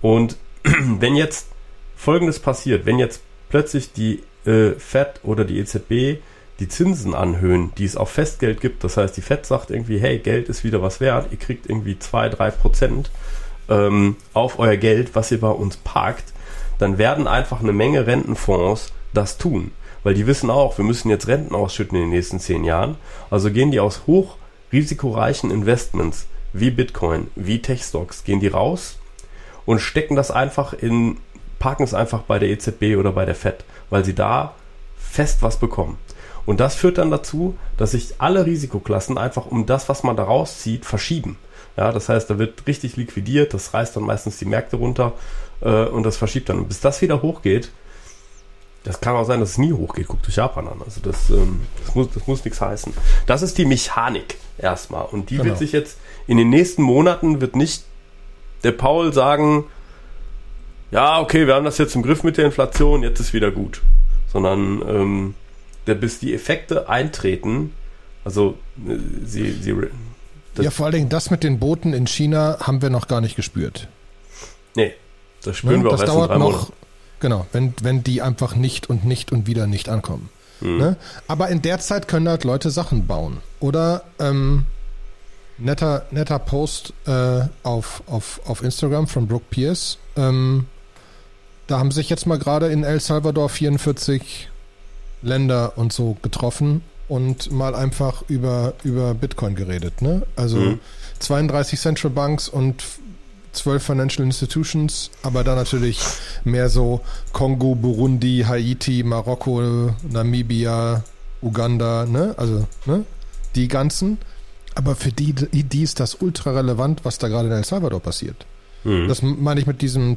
Und wenn jetzt Folgendes passiert, wenn jetzt plötzlich die äh, Fed oder die EZB die Zinsen anhöhen, die es auf Festgeld gibt, das heißt, die Fed sagt irgendwie, hey, Geld ist wieder was wert, ihr kriegt irgendwie 2, 3 Prozent ähm, auf euer Geld, was ihr bei uns parkt, dann werden einfach eine Menge Rentenfonds das tun. Weil die wissen auch, wir müssen jetzt Renten ausschütten in den nächsten zehn Jahren. Also gehen die aus hochrisikoreichen Investments wie Bitcoin, wie Techstocks, gehen die raus und stecken das einfach in, parken es einfach bei der EZB oder bei der FED, weil sie da fest was bekommen. Und das führt dann dazu, dass sich alle Risikoklassen einfach um das, was man da rauszieht, verschieben. Ja, das heißt, da wird richtig liquidiert, das reißt dann meistens die Märkte runter äh, und das verschiebt dann. Und bis das wieder hochgeht, das kann auch sein, dass es nie hochgeht. Guckt euch Japan an. Also das, ähm, das muss, das muss nichts heißen. Das ist die Mechanik erstmal. Und die genau. wird sich jetzt in den nächsten Monaten wird nicht der Paul sagen, ja, okay, wir haben das jetzt im Griff mit der Inflation, jetzt ist wieder gut. Sondern ähm, bis die Effekte eintreten, also äh, sie, sie ja, vor allen Dingen das mit den Booten in China haben wir noch gar nicht gespürt. Nee, das spüren ne? wir auch das erst dauert in drei noch. Genau, wenn, wenn die einfach nicht und nicht und wieder nicht ankommen. Mhm. Ne? Aber in der Zeit können halt Leute Sachen bauen. Oder ähm, netter, netter Post äh, auf, auf, auf Instagram von Brooke Pierce. Ähm, da haben sich jetzt mal gerade in El Salvador 44 Länder und so getroffen und mal einfach über, über Bitcoin geredet. Ne? Also mhm. 32 Central Banks und zwölf Financial Institutions, aber dann natürlich mehr so Kongo, Burundi, Haiti, Marokko, Namibia, Uganda, ne? Also, ne? Die ganzen. Aber für die, die ist das ultra relevant, was da gerade in El Salvador passiert. Mhm. Das meine ich mit diesem,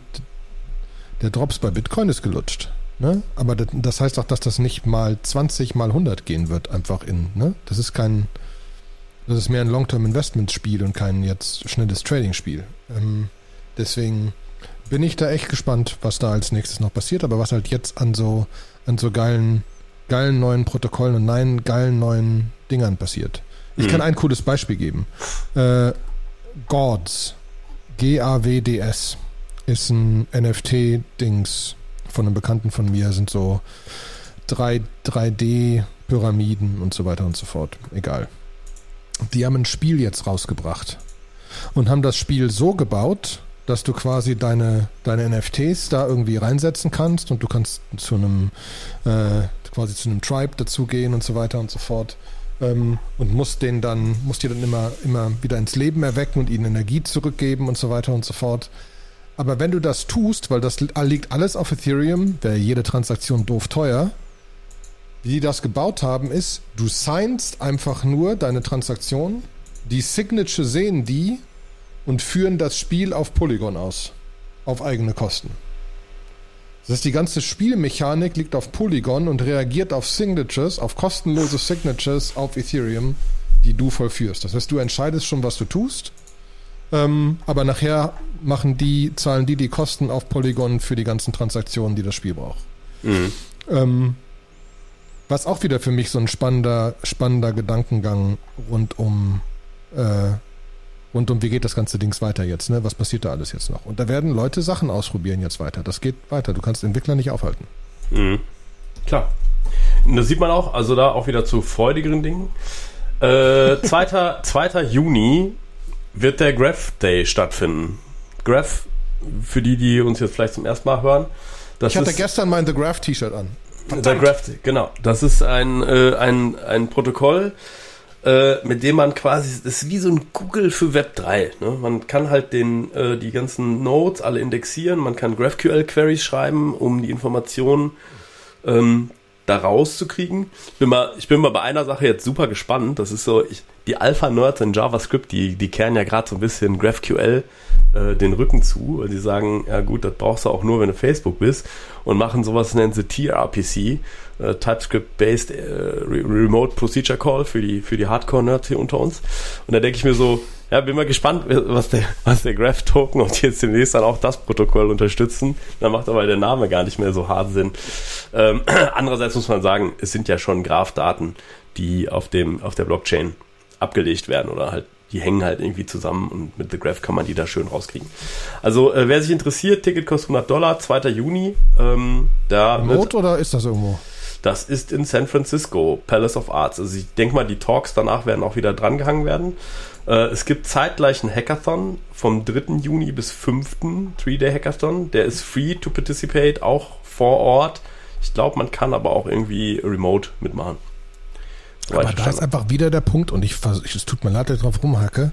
der Drops bei Bitcoin ist gelutscht. Ne? Aber das heißt auch, dass das nicht mal 20 mal 100 gehen wird, einfach in, ne? Das ist kein, das ist mehr ein Long-Term-Investment-Spiel und kein jetzt schnelles Trading-Spiel. Ähm, deswegen bin ich da echt gespannt, was da als nächstes noch passiert, aber was halt jetzt an so, an so geilen, geilen neuen Protokollen und nein, geilen neuen Dingern passiert. Ich mhm. kann ein cooles Beispiel geben. Äh, Gods, G-A-W-D-S, ist ein NFT-Dings von einem Bekannten von mir, sind so 3, 3D-Pyramiden und so weiter und so fort. Egal die haben ein Spiel jetzt rausgebracht und haben das Spiel so gebaut, dass du quasi deine, deine NFTs da irgendwie reinsetzen kannst und du kannst zu einem äh, quasi zu einem Tribe dazugehen und so weiter und so fort ähm, und musst den dann musst die dann immer immer wieder ins Leben erwecken und ihnen Energie zurückgeben und so weiter und so fort. Aber wenn du das tust, weil das liegt alles auf Ethereum, wäre jede Transaktion doof teuer, wie die das gebaut haben, ist, du signst einfach nur deine Transaktion, die Signature sehen die und führen das Spiel auf Polygon aus. Auf eigene Kosten. Das heißt, die ganze Spielmechanik liegt auf Polygon und reagiert auf Signatures, auf kostenlose Signatures auf Ethereum, die du vollführst. Das heißt, du entscheidest schon, was du tust, ähm, aber nachher machen die, zahlen die die Kosten auf Polygon für die ganzen Transaktionen, die das Spiel braucht. Mhm. Ähm, was auch wieder für mich so ein spannender, spannender Gedankengang rund um, äh, rund um, wie geht das ganze Dings weiter jetzt, ne? Was passiert da alles jetzt noch? Und da werden Leute Sachen ausprobieren jetzt weiter. Das geht weiter. Du kannst Entwickler nicht aufhalten. Mhm. Klar. Und das sieht man auch, also da auch wieder zu freudigeren Dingen. Äh, 2. 2. Juni wird der Graph Day stattfinden. Graph, für die, die uns jetzt vielleicht zum ersten Mal hören. ich hatte gestern mein The Graph T-Shirt an. Der Graph, genau. Das ist ein, äh, ein, ein Protokoll, äh, mit dem man quasi, das ist wie so ein Google für Web 3. Ne? Man kann halt den, äh, die ganzen Nodes alle indexieren, man kann GraphQL-Queries schreiben, um die Informationen ähm, da rauszukriegen. Ich bin mal, ich bin mal bei einer Sache jetzt super gespannt. Das ist so, ich, die Alpha-Nerds in JavaScript, die, die kehren ja gerade so ein bisschen GraphQL äh, den Rücken zu. Und die sagen, ja gut, das brauchst du auch nur, wenn du Facebook bist. Und machen sowas, nennen sie TRPC, äh, TypeScript-Based äh, Remote Procedure Call für die, für die Hardcore-Nerds hier unter uns. Und da denke ich mir so, ja, bin mal gespannt, was der, was der Graph-Token und jetzt demnächst dann auch das Protokoll unterstützen. Dann macht aber der Name gar nicht mehr so hart Sinn. Ähm, andererseits muss man sagen, es sind ja schon Graph-Daten, die auf dem, auf der Blockchain abgelegt werden oder halt die hängen halt irgendwie zusammen und mit The Graph kann man die da schön rauskriegen. Also äh, wer sich interessiert, Ticket kostet 100 Dollar, 2. Juni. Ähm, da Remote oder ist das irgendwo? Das ist in San Francisco, Palace of Arts. Also ich denke mal, die Talks danach werden auch wieder drangehangen werden. Äh, es gibt zeitgleich einen Hackathon vom 3. Juni bis 5. 3-Day-Hackathon. Der ist free to participate, auch vor Ort. Ich glaube, man kann aber auch irgendwie remote mitmachen. So aber da ist einfach wieder der Punkt und ich, es tut mir leid, dass ich drauf rumhacke.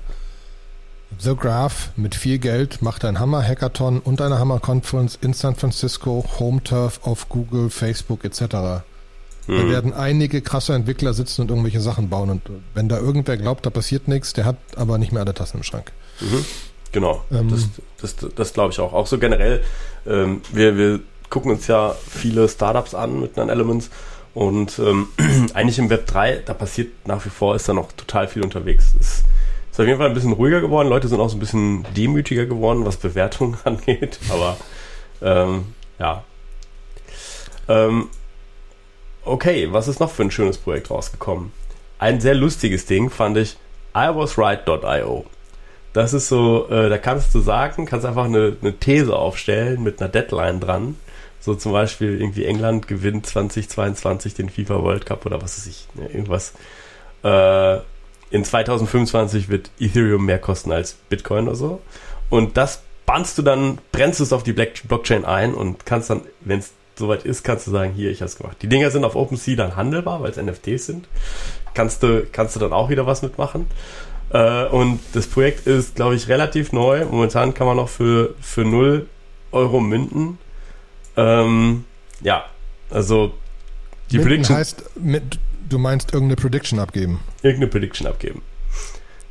The Graph mit viel Geld macht ein Hammer-Hackathon und eine Hammer-Conference in San Francisco, Home Turf auf Google, Facebook etc. Da mhm. werden einige krasse Entwickler sitzen und irgendwelche Sachen bauen. Und wenn da irgendwer glaubt, da passiert nichts, der hat aber nicht mehr alle Tassen im Schrank. Mhm. Genau, ähm, das, das, das glaube ich auch. Auch so generell, ähm, wir, wir gucken uns ja viele Startups an mit Elements und ähm, eigentlich im Web 3, da passiert nach wie vor, ist da noch total viel unterwegs. Es ist auf jeden Fall ein bisschen ruhiger geworden, Leute sind auch so ein bisschen demütiger geworden, was Bewertungen angeht, aber ähm, ja. Ähm, okay, was ist noch für ein schönes Projekt rausgekommen? Ein sehr lustiges Ding fand ich iwasright.io. Das ist so, äh, da kannst du sagen, kannst einfach eine, eine These aufstellen mit einer Deadline dran. So zum Beispiel irgendwie England gewinnt 2022 den FIFA World Cup oder was weiß ich, ne, irgendwas. Äh, in 2025 wird Ethereum mehr kosten als Bitcoin oder so. Und das bannst du dann, brennst es auf die Blockchain ein und kannst dann, wenn es soweit ist, kannst du sagen, hier, ich habe es gemacht. Die Dinger sind auf OpenSea dann handelbar, weil es NFTs sind. Kannst du, kannst du dann auch wieder was mitmachen. Äh, und das Projekt ist, glaube ich, relativ neu. Momentan kann man noch für, für 0 Euro minden. Ähm, ja, also die minden Prediction. heißt, mit, du meinst irgendeine Prediction abgeben? Irgendeine Prediction abgeben.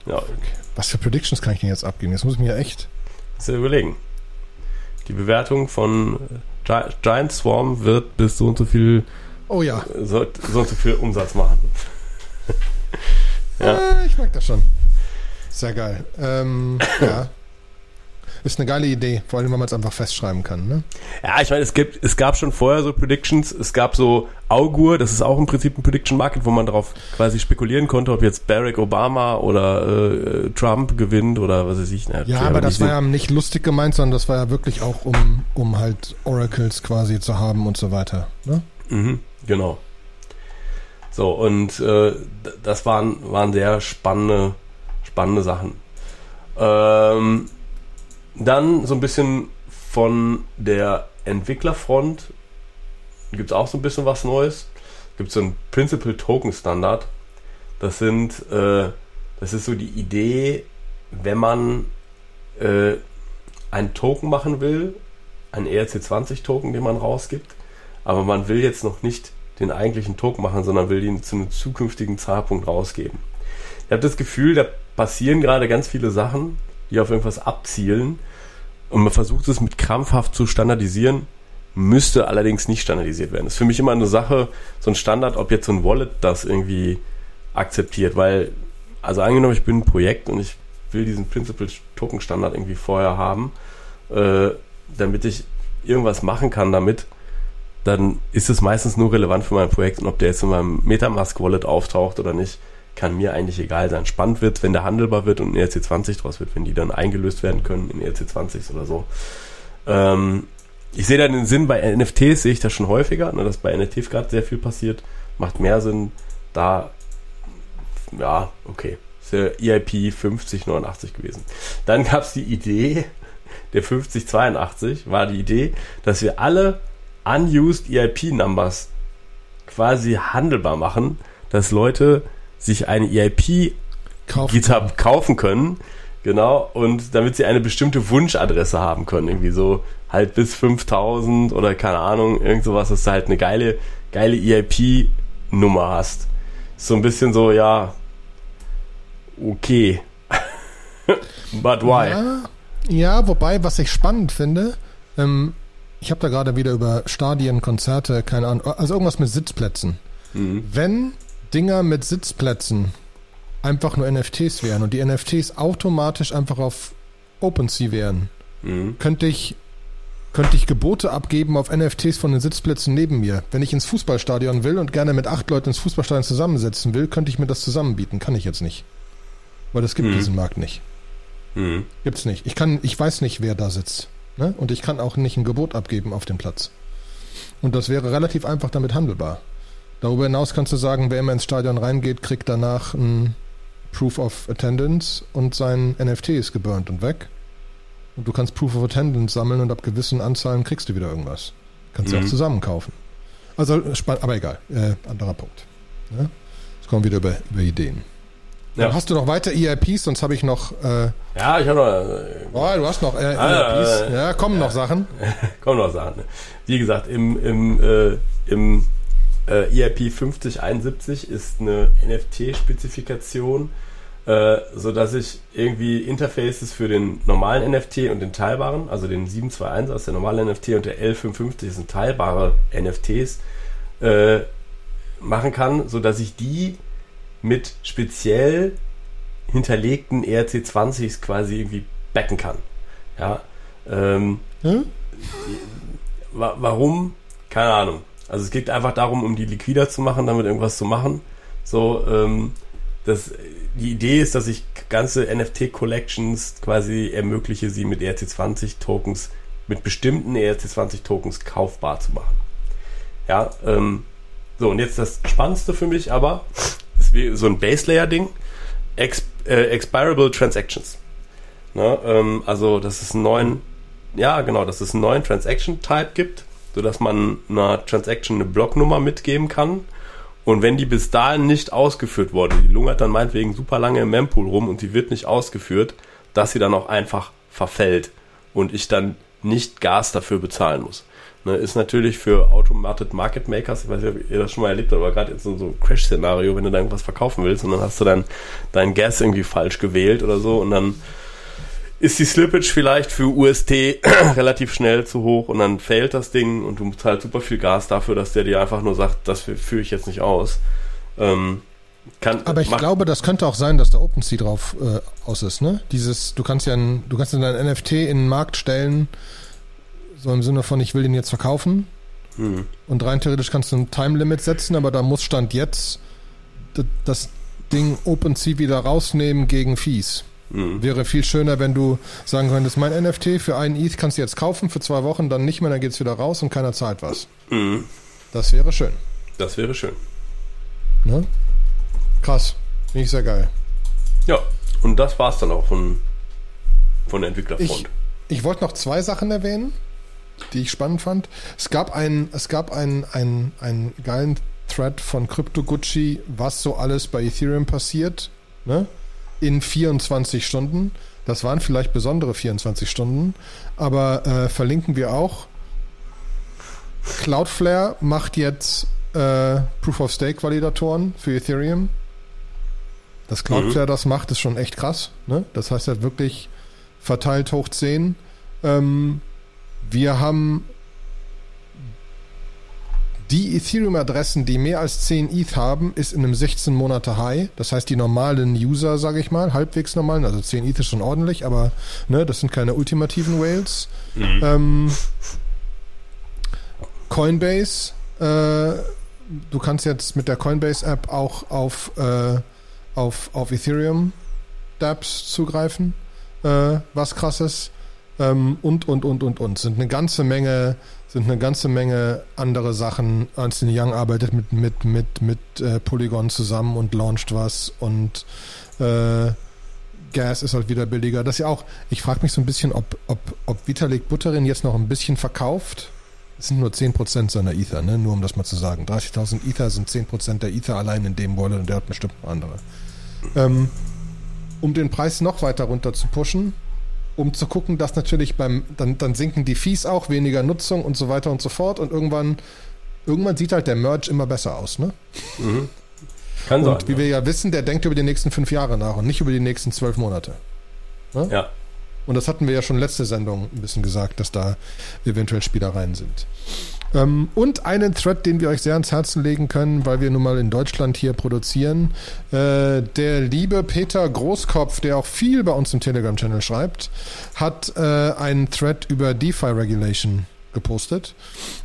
Ja. Okay. Was für Predictions kann ich denn jetzt abgeben? Jetzt muss ich mir echt. Das ist ja überlegen. Die Bewertung von Giant Swarm wird bis so und so viel. Oh ja. So, so und so viel Umsatz machen. ja. Äh, ich mag das schon. Sehr geil. Ähm, ja. Ist eine geile Idee, vor allem, wenn man es einfach festschreiben kann. Ne? Ja, ich meine, es gibt, es gab schon vorher so Predictions. Es gab so Augur, das ist auch im Prinzip ein Prediction Market, wo man darauf quasi spekulieren konnte, ob jetzt Barack Obama oder äh, Trump gewinnt oder was weiß ich. Na, ja, aber das war ja nicht lustig gemeint, sondern das war ja wirklich auch, um, um halt Oracles quasi zu haben und so weiter. Ne? Mhm, genau. So, und äh, das waren, waren sehr spannende, spannende Sachen. Ähm, dann so ein bisschen von der Entwicklerfront gibt es auch so ein bisschen was Neues. Gibt so ein Principal Token Standard. Das sind, äh, das ist so die Idee, wenn man äh, einen Token machen will, einen ERC20 Token, den man rausgibt, aber man will jetzt noch nicht den eigentlichen Token machen, sondern will ihn zu einem zukünftigen Zeitpunkt rausgeben. Ich habe das Gefühl, da passieren gerade ganz viele Sachen, die auf irgendwas abzielen und man versucht es mit krampfhaft zu standardisieren, müsste allerdings nicht standardisiert werden. Das ist für mich immer eine Sache, so ein Standard, ob jetzt so ein Wallet das irgendwie akzeptiert, weil, also angenommen, ich bin ein Projekt und ich will diesen Principal Token Standard irgendwie vorher haben, äh, damit ich irgendwas machen kann damit, dann ist es meistens nur relevant für mein Projekt und ob der jetzt in meinem Metamask Wallet auftaucht oder nicht, kann mir eigentlich egal sein. Spannend wird, wenn der handelbar wird und ein ERC20 draus wird, wenn die dann eingelöst werden können in ERC20s oder so. Ähm, ich sehe da den Sinn bei NFTs, sehe ich das schon häufiger, ne, dass bei NFTs gerade sehr viel passiert. Macht mehr Sinn, da, ja, okay. Ist der EIP 5089 gewesen. Dann gab es die Idee, der 5082 war die Idee, dass wir alle unused EIP-Numbers quasi handelbar machen, dass Leute sich eine EIP kaufen GitHub können. kaufen können. Genau, und damit sie eine bestimmte Wunschadresse haben können, irgendwie so halt bis 5000 oder keine Ahnung, irgend sowas, dass du halt eine geile, geile EIP-Nummer hast. So ein bisschen so, ja, okay. But why? Ja, ja, wobei, was ich spannend finde, ähm, ich habe da gerade wieder über Stadien, Konzerte, keine Ahnung, also irgendwas mit Sitzplätzen. Mhm. Wenn Dinger mit Sitzplätzen einfach nur NFTs wären und die NFTs automatisch einfach auf OpenSea wären, mhm. könnte ich könnte ich Gebote abgeben auf NFTs von den Sitzplätzen neben mir. Wenn ich ins Fußballstadion will und gerne mit acht Leuten ins Fußballstadion zusammensetzen will, könnte ich mir das zusammenbieten. Kann ich jetzt nicht. Weil es gibt mhm. diesen Markt nicht. Mhm. Gibt's nicht. Ich kann, ich weiß nicht, wer da sitzt. Ne? Und ich kann auch nicht ein Gebot abgeben auf dem Platz. Und das wäre relativ einfach damit handelbar. Darüber hinaus kannst du sagen, wer immer ins Stadion reingeht, kriegt danach ein Proof of Attendance und sein NFT ist geburnt und weg. Und du kannst Proof of Attendance sammeln und ab gewissen Anzahlen kriegst du wieder irgendwas. Kannst du mhm. auch zusammen kaufen. Also, aber egal, äh, anderer Punkt. Ja? Jetzt kommen wir wieder über, über Ideen. Ja. hast du noch weiter EIPs, sonst habe ich noch. Äh, ja, ich habe noch. Äh, oh, du hast noch äh, ah, EIPs. Äh, ja, kommen noch Sachen. kommen noch Sachen. Wie gesagt, im, im, äh, im äh, EIP 5071 ist eine NFT-Spezifikation, äh, sodass ich irgendwie Interfaces für den normalen NFT und den teilbaren, also den 721 ist der normale NFT und der L550 sind teilbare NFTs, äh, machen kann, sodass ich die mit speziell hinterlegten ERC20s quasi irgendwie backen kann. Ja. Ähm, hm? wa warum? Keine Ahnung. Also es geht einfach darum, um die liquider zu machen, damit irgendwas zu machen. So, ähm, das, die Idee ist, dass ich ganze NFT-Collections quasi ermögliche, sie mit ERC20-Tokens, mit bestimmten ERC20-Tokens kaufbar zu machen. Ja, ähm, so, und jetzt das Spannendste für mich aber, ist wie so ein Base-Layer-Ding, Ex äh, Expirable Transactions. Ne, ähm, also, dass es einen neuen, ja, genau, dass es einen neuen Transaction-Type gibt, sodass man einer Transaction eine Blocknummer mitgeben kann. Und wenn die bis dahin nicht ausgeführt wurde, die lungert dann meinetwegen super lange im Mempool rum und die wird nicht ausgeführt, dass sie dann auch einfach verfällt und ich dann nicht Gas dafür bezahlen muss. Ne, ist natürlich für Automated Market Makers, ich weiß nicht, ob ihr das schon mal erlebt habt, aber gerade jetzt so ein Crash-Szenario, wenn du da irgendwas verkaufen willst und dann hast du dann dein Gas irgendwie falsch gewählt oder so und dann ist die Slippage vielleicht für UST relativ schnell zu hoch und dann failt das Ding und du zahlst super viel Gas dafür, dass der dir einfach nur sagt, das führe ich jetzt nicht aus. Ähm, kann, aber ich glaube, das könnte auch sein, dass da OpenSea drauf äh, aus ist, ne? Dieses, du kannst ja ein, du kannst in dein NFT in den Markt stellen, so im Sinne von, ich will den jetzt verkaufen. Mhm. Und rein theoretisch kannst du ein Time Limit setzen, aber da muss Stand jetzt das Ding OpenSea wieder rausnehmen gegen Fees. Mhm. Wäre viel schöner, wenn du sagen könntest, mein NFT für einen ETH kannst du jetzt kaufen, für zwei Wochen, dann nicht mehr, dann geht es wieder raus und keiner zahlt was. Mhm. Das wäre schön. Das wäre schön. Ne? Krass. Finde ich sehr geil. Ja, und das war es dann auch von, von der Entwicklerfront. Ich, ich wollte noch zwei Sachen erwähnen die ich spannend fand. Es gab einen, es gab einen, einen, einen geilen Thread von Crypto Gucci, was so alles bei Ethereum passiert, ne? In 24 Stunden. Das waren vielleicht besondere 24 Stunden, aber äh, verlinken wir auch. Cloudflare macht jetzt äh, Proof of Stake Validatoren für Ethereum. Dass Cloudflare mhm. das macht, ist schon echt krass. Ne? Das heißt halt wirklich verteilt hoch 10. Ähm, wir haben die Ethereum-Adressen, die mehr als 10 ETH haben, ist in einem 16 Monate High. Das heißt, die normalen User, sage ich mal, halbwegs normalen, also 10 ETH ist schon ordentlich, aber ne, das sind keine ultimativen Whales. Mhm. Ähm, Coinbase, äh, du kannst jetzt mit der Coinbase-App auch auf, äh, auf, auf Ethereum dApps zugreifen, äh, was krass ist ähm, und, und, und, und, und. Sind eine ganze Menge, sind eine ganze Menge andere Sachen. Ernst Young arbeitet mit, mit, mit, mit äh, Polygon zusammen und launcht was und äh, Gas ist halt wieder billiger. Das ja auch, ich frage mich so ein bisschen, ob, ob, ob Vitalik Buterin jetzt noch ein bisschen verkauft. Es sind nur 10% seiner Ether, ne? nur um das mal zu sagen. 30.000 Ether sind 10% der Ether allein in dem Wallet und der hat bestimmt andere. Ähm, um den Preis noch weiter runter zu pushen, um zu gucken, dass natürlich beim, dann, dann sinken die Fees auch, weniger Nutzung und so weiter und so fort und irgendwann, irgendwann sieht halt der Merge immer besser aus, ne? Mhm. Kann und sein. wie ja. wir ja wissen, der denkt über die nächsten fünf Jahre nach und nicht über die nächsten zwölf Monate. Ne? Ja. Und das hatten wir ja schon letzte Sendung ein bisschen gesagt, dass da eventuell Spielereien sind. Ähm, und einen Thread, den wir euch sehr ans Herzen legen können, weil wir nun mal in Deutschland hier produzieren. Äh, der liebe Peter Großkopf, der auch viel bei uns im Telegram-Channel schreibt, hat äh, einen Thread über DeFi Regulation gepostet.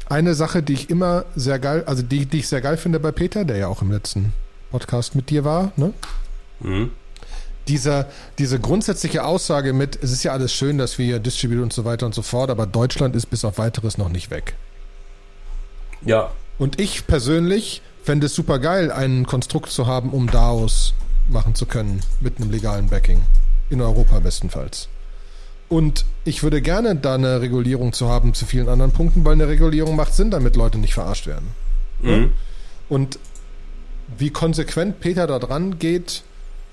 Eine Sache, die ich immer sehr geil, also die, die ich sehr geil finde bei Peter, der ja auch im letzten Podcast mit dir war, ne? Mhm. dieser, diese grundsätzliche Aussage mit, es ist ja alles schön, dass wir distributieren und so weiter und so fort, aber Deutschland ist bis auf weiteres noch nicht weg. Ja. Und ich persönlich fände es super geil, ein Konstrukt zu haben, um DAOs machen zu können, mit einem legalen Backing. In Europa bestenfalls. Und ich würde gerne da eine Regulierung zu haben zu vielen anderen Punkten, weil eine Regulierung macht Sinn, damit Leute nicht verarscht werden. Mhm. Und wie konsequent Peter da dran geht,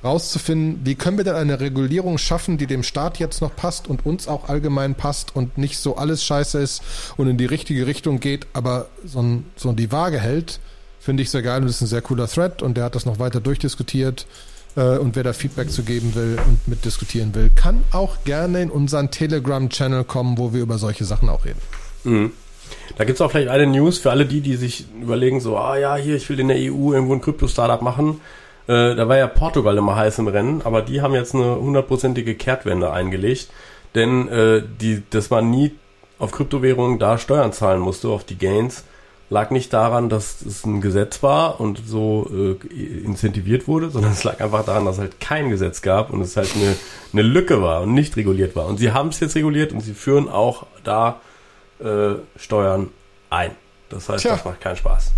rauszufinden, wie können wir denn eine Regulierung schaffen, die dem Staat jetzt noch passt und uns auch allgemein passt und nicht so alles scheiße ist und in die richtige Richtung geht, aber so, ein, so die Waage hält, finde ich sehr geil und das ist ein sehr cooler Thread und der hat das noch weiter durchdiskutiert. Äh, und wer da Feedback zu geben will und mitdiskutieren will, kann auch gerne in unseren Telegram-Channel kommen, wo wir über solche Sachen auch reden. Mhm. Da gibt es auch vielleicht eine News für alle die, die sich überlegen, so, ah ja, hier, ich will in der EU irgendwo ein Krypto-Startup machen. Äh, da war ja Portugal immer heiß im Rennen, aber die haben jetzt eine hundertprozentige Kehrtwende eingelegt, denn äh, die, dass man nie auf Kryptowährungen da Steuern zahlen musste, auf die Gains, lag nicht daran, dass es ein Gesetz war und so äh, incentiviert wurde, sondern es lag einfach daran, dass es halt kein Gesetz gab und es halt eine, eine Lücke war und nicht reguliert war. Und sie haben es jetzt reguliert und sie führen auch da äh, Steuern ein. Das heißt, Tja. das macht keinen Spaß.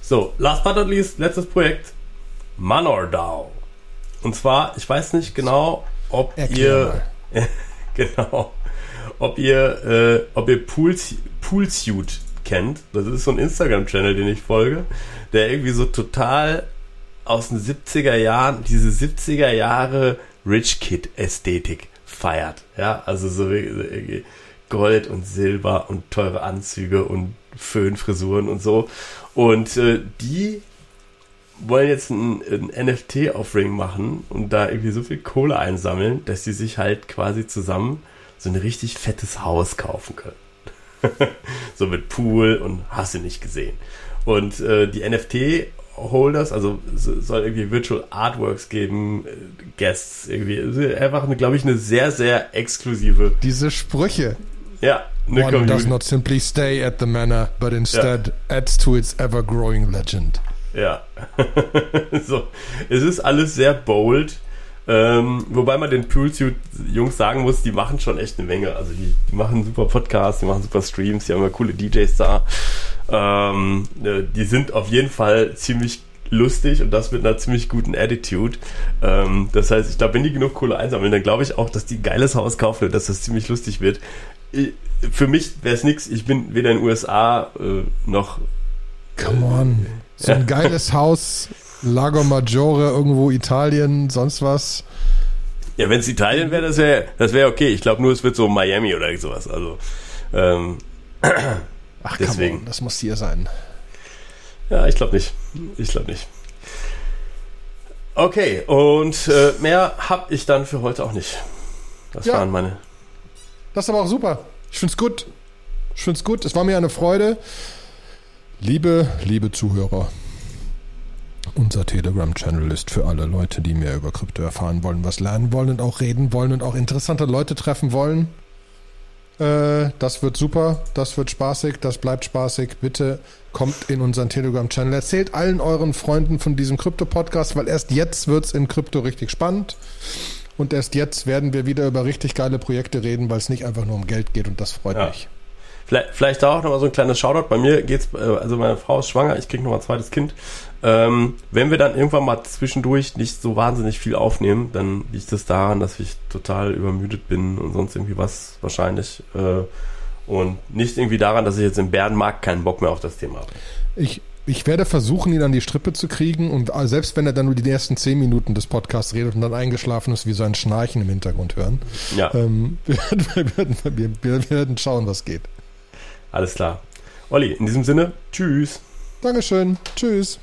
So, last but not least, letztes Projekt. ManorDAO. Und zwar, ich weiß nicht genau, ob Erklär ihr genau, ob ihr äh, ob ihr Pools, Poolsuit kennt. Das ist so ein Instagram-Channel, den ich folge, der irgendwie so total aus den 70er Jahren, diese 70er Jahre Rich Kid Ästhetik feiert. Ja, also so Gold und Silber und teure Anzüge und Föhnfrisuren und so. Und äh, die wollen jetzt ein, ein NFT-Offering machen und da irgendwie so viel Kohle einsammeln, dass sie sich halt quasi zusammen so ein richtig fettes Haus kaufen können. so mit Pool und hast du nicht gesehen. Und äh, die NFT-Holders, also soll irgendwie Virtual Artworks geben, äh, Guests irgendwie. Einfach, glaube ich, eine sehr, sehr exklusive. Diese Sprüche. Ja, eine One Community. does not simply stay at the manor, but instead ja. adds to its ever-growing legend. Ja. so. Es ist alles sehr bold. Ähm, wobei man den Poolsuit-Jungs sagen muss, die machen schon echt eine Menge. Also die, die, machen super Podcasts, die machen super Streams, die haben immer coole DJs da. Ähm, äh, die sind auf jeden Fall ziemlich lustig und das mit einer ziemlich guten Attitude. Ähm, das heißt, ich glaube, wenn die genug Kohle einsammeln, dann glaube ich auch, dass die ein geiles Haus kaufen und dass das ziemlich lustig wird. Ich, für mich wäre es nichts. Ich bin weder in den USA äh, noch. Come on. So ein geiles Haus, Lago Maggiore, irgendwo Italien, sonst was. Ja, wenn es Italien wäre, das wäre das wär okay. Ich glaube nur, es wird so Miami oder sowas. Also, ähm, Ach, deswegen. On, das muss hier sein. Ja, ich glaube nicht. Ich glaube nicht. Okay, und äh, mehr habe ich dann für heute auch nicht. Das ja. waren meine. Das ist aber auch super. Ich finde es gut. Ich finde es gut. Es war mir eine Freude. Liebe, liebe Zuhörer, unser Telegram-Channel ist für alle Leute, die mehr über Krypto erfahren wollen, was lernen wollen und auch reden wollen und auch interessante Leute treffen wollen. Äh, das wird super, das wird spaßig, das bleibt spaßig. Bitte kommt in unseren Telegram-Channel. Erzählt allen euren Freunden von diesem Krypto-Podcast, weil erst jetzt wird es in Krypto richtig spannend. Und erst jetzt werden wir wieder über richtig geile Projekte reden, weil es nicht einfach nur um Geld geht und das freut ja. mich. Vielleicht, vielleicht da auch nochmal so ein kleines Shoutout. Bei mir geht's, äh, also meine Frau ist schwanger, ich kriege nochmal ein zweites Kind. Ähm, wenn wir dann irgendwann mal zwischendurch nicht so wahnsinnig viel aufnehmen, dann liegt es das daran, dass ich total übermüdet bin und sonst irgendwie was wahrscheinlich. Äh, und nicht irgendwie daran, dass ich jetzt im Bärenmarkt keinen Bock mehr auf das Thema habe. Ich, ich werde versuchen, ihn an die Strippe zu kriegen und äh, selbst wenn er dann nur die ersten zehn Minuten des Podcasts redet und dann eingeschlafen ist, wie so ein Schnarchen im Hintergrund hören. Ja. Ähm, wir, werden, wir, wir werden schauen, was geht. Alles klar. Olli, in diesem Sinne, tschüss. Dankeschön. Tschüss.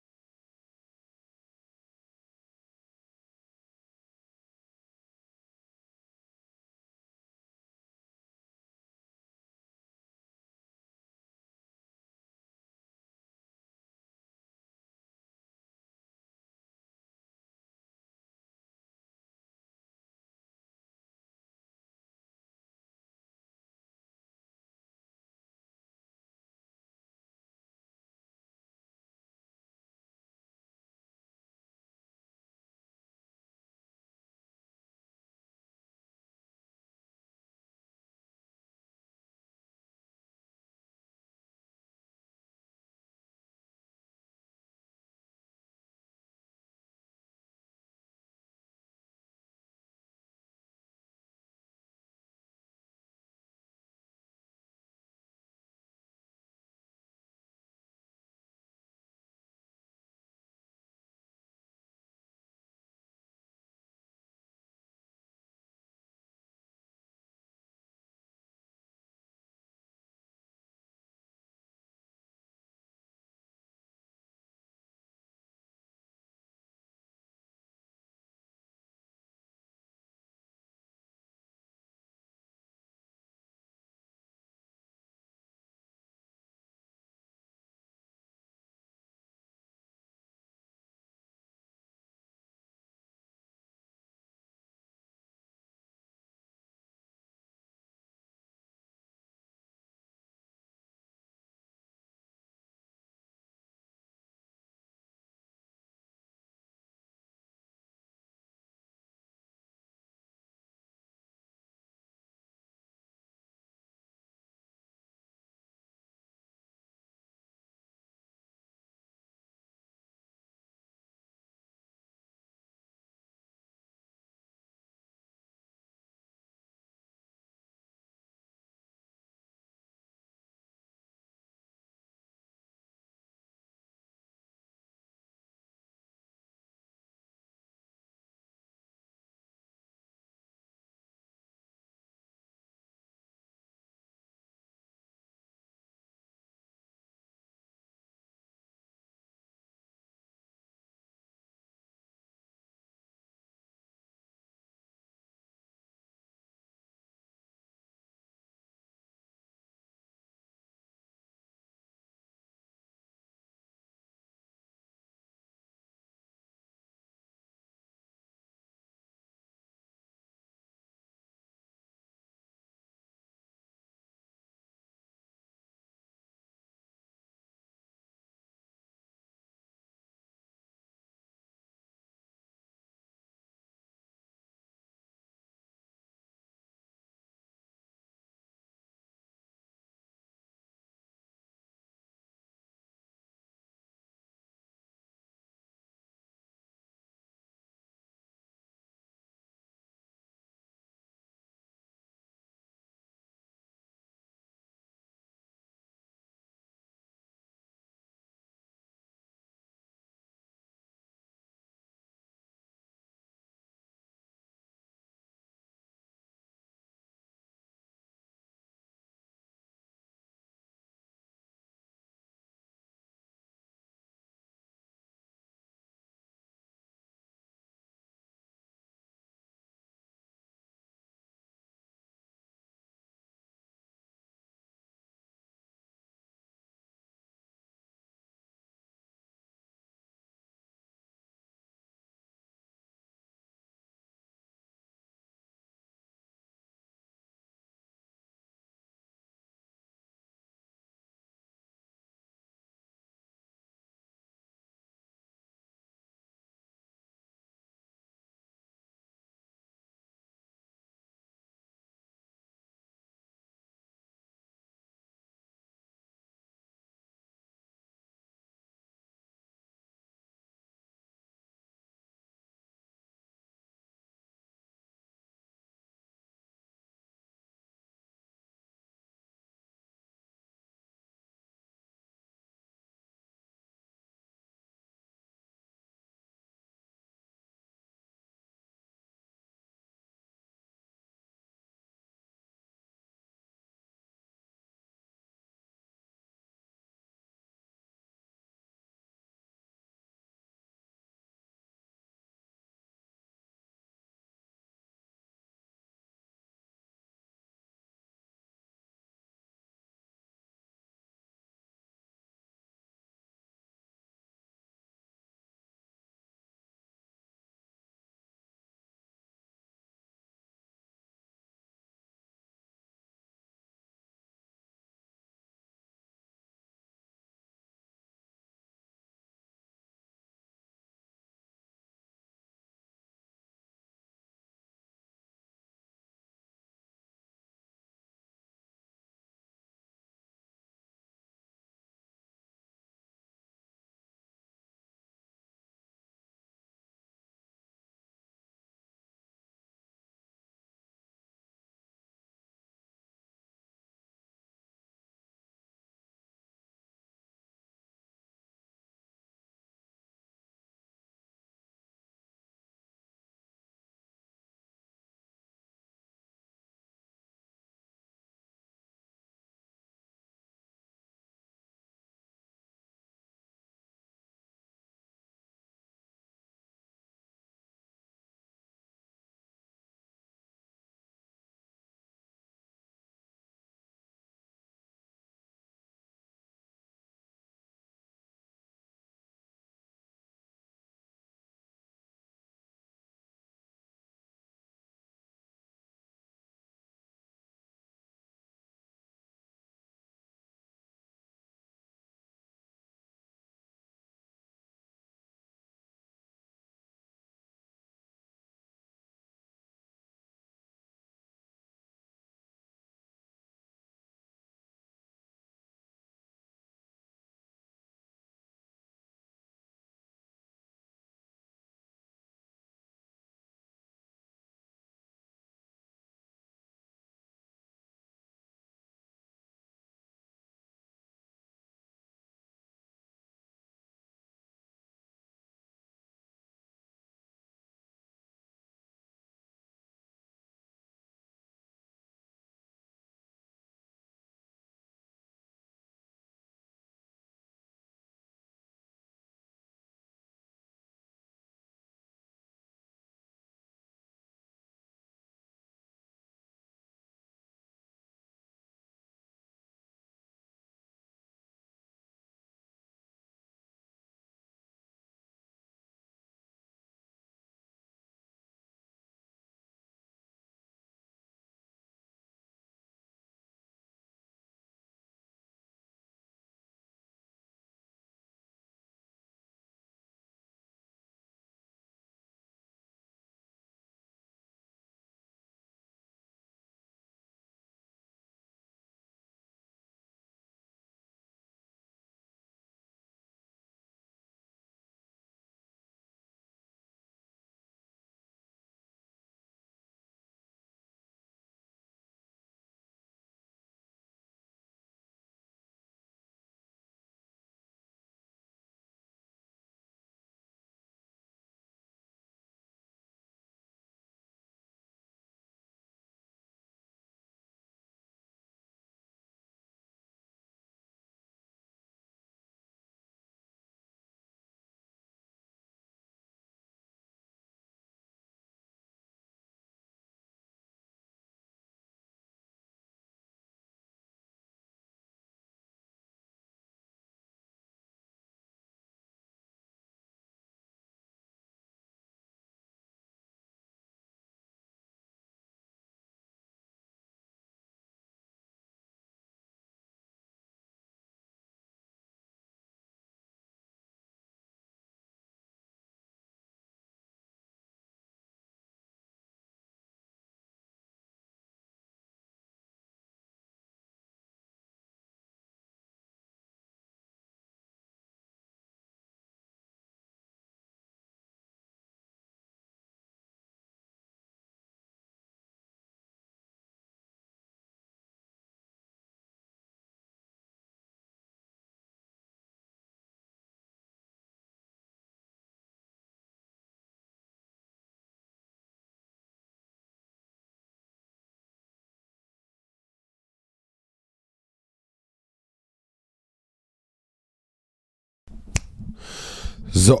So.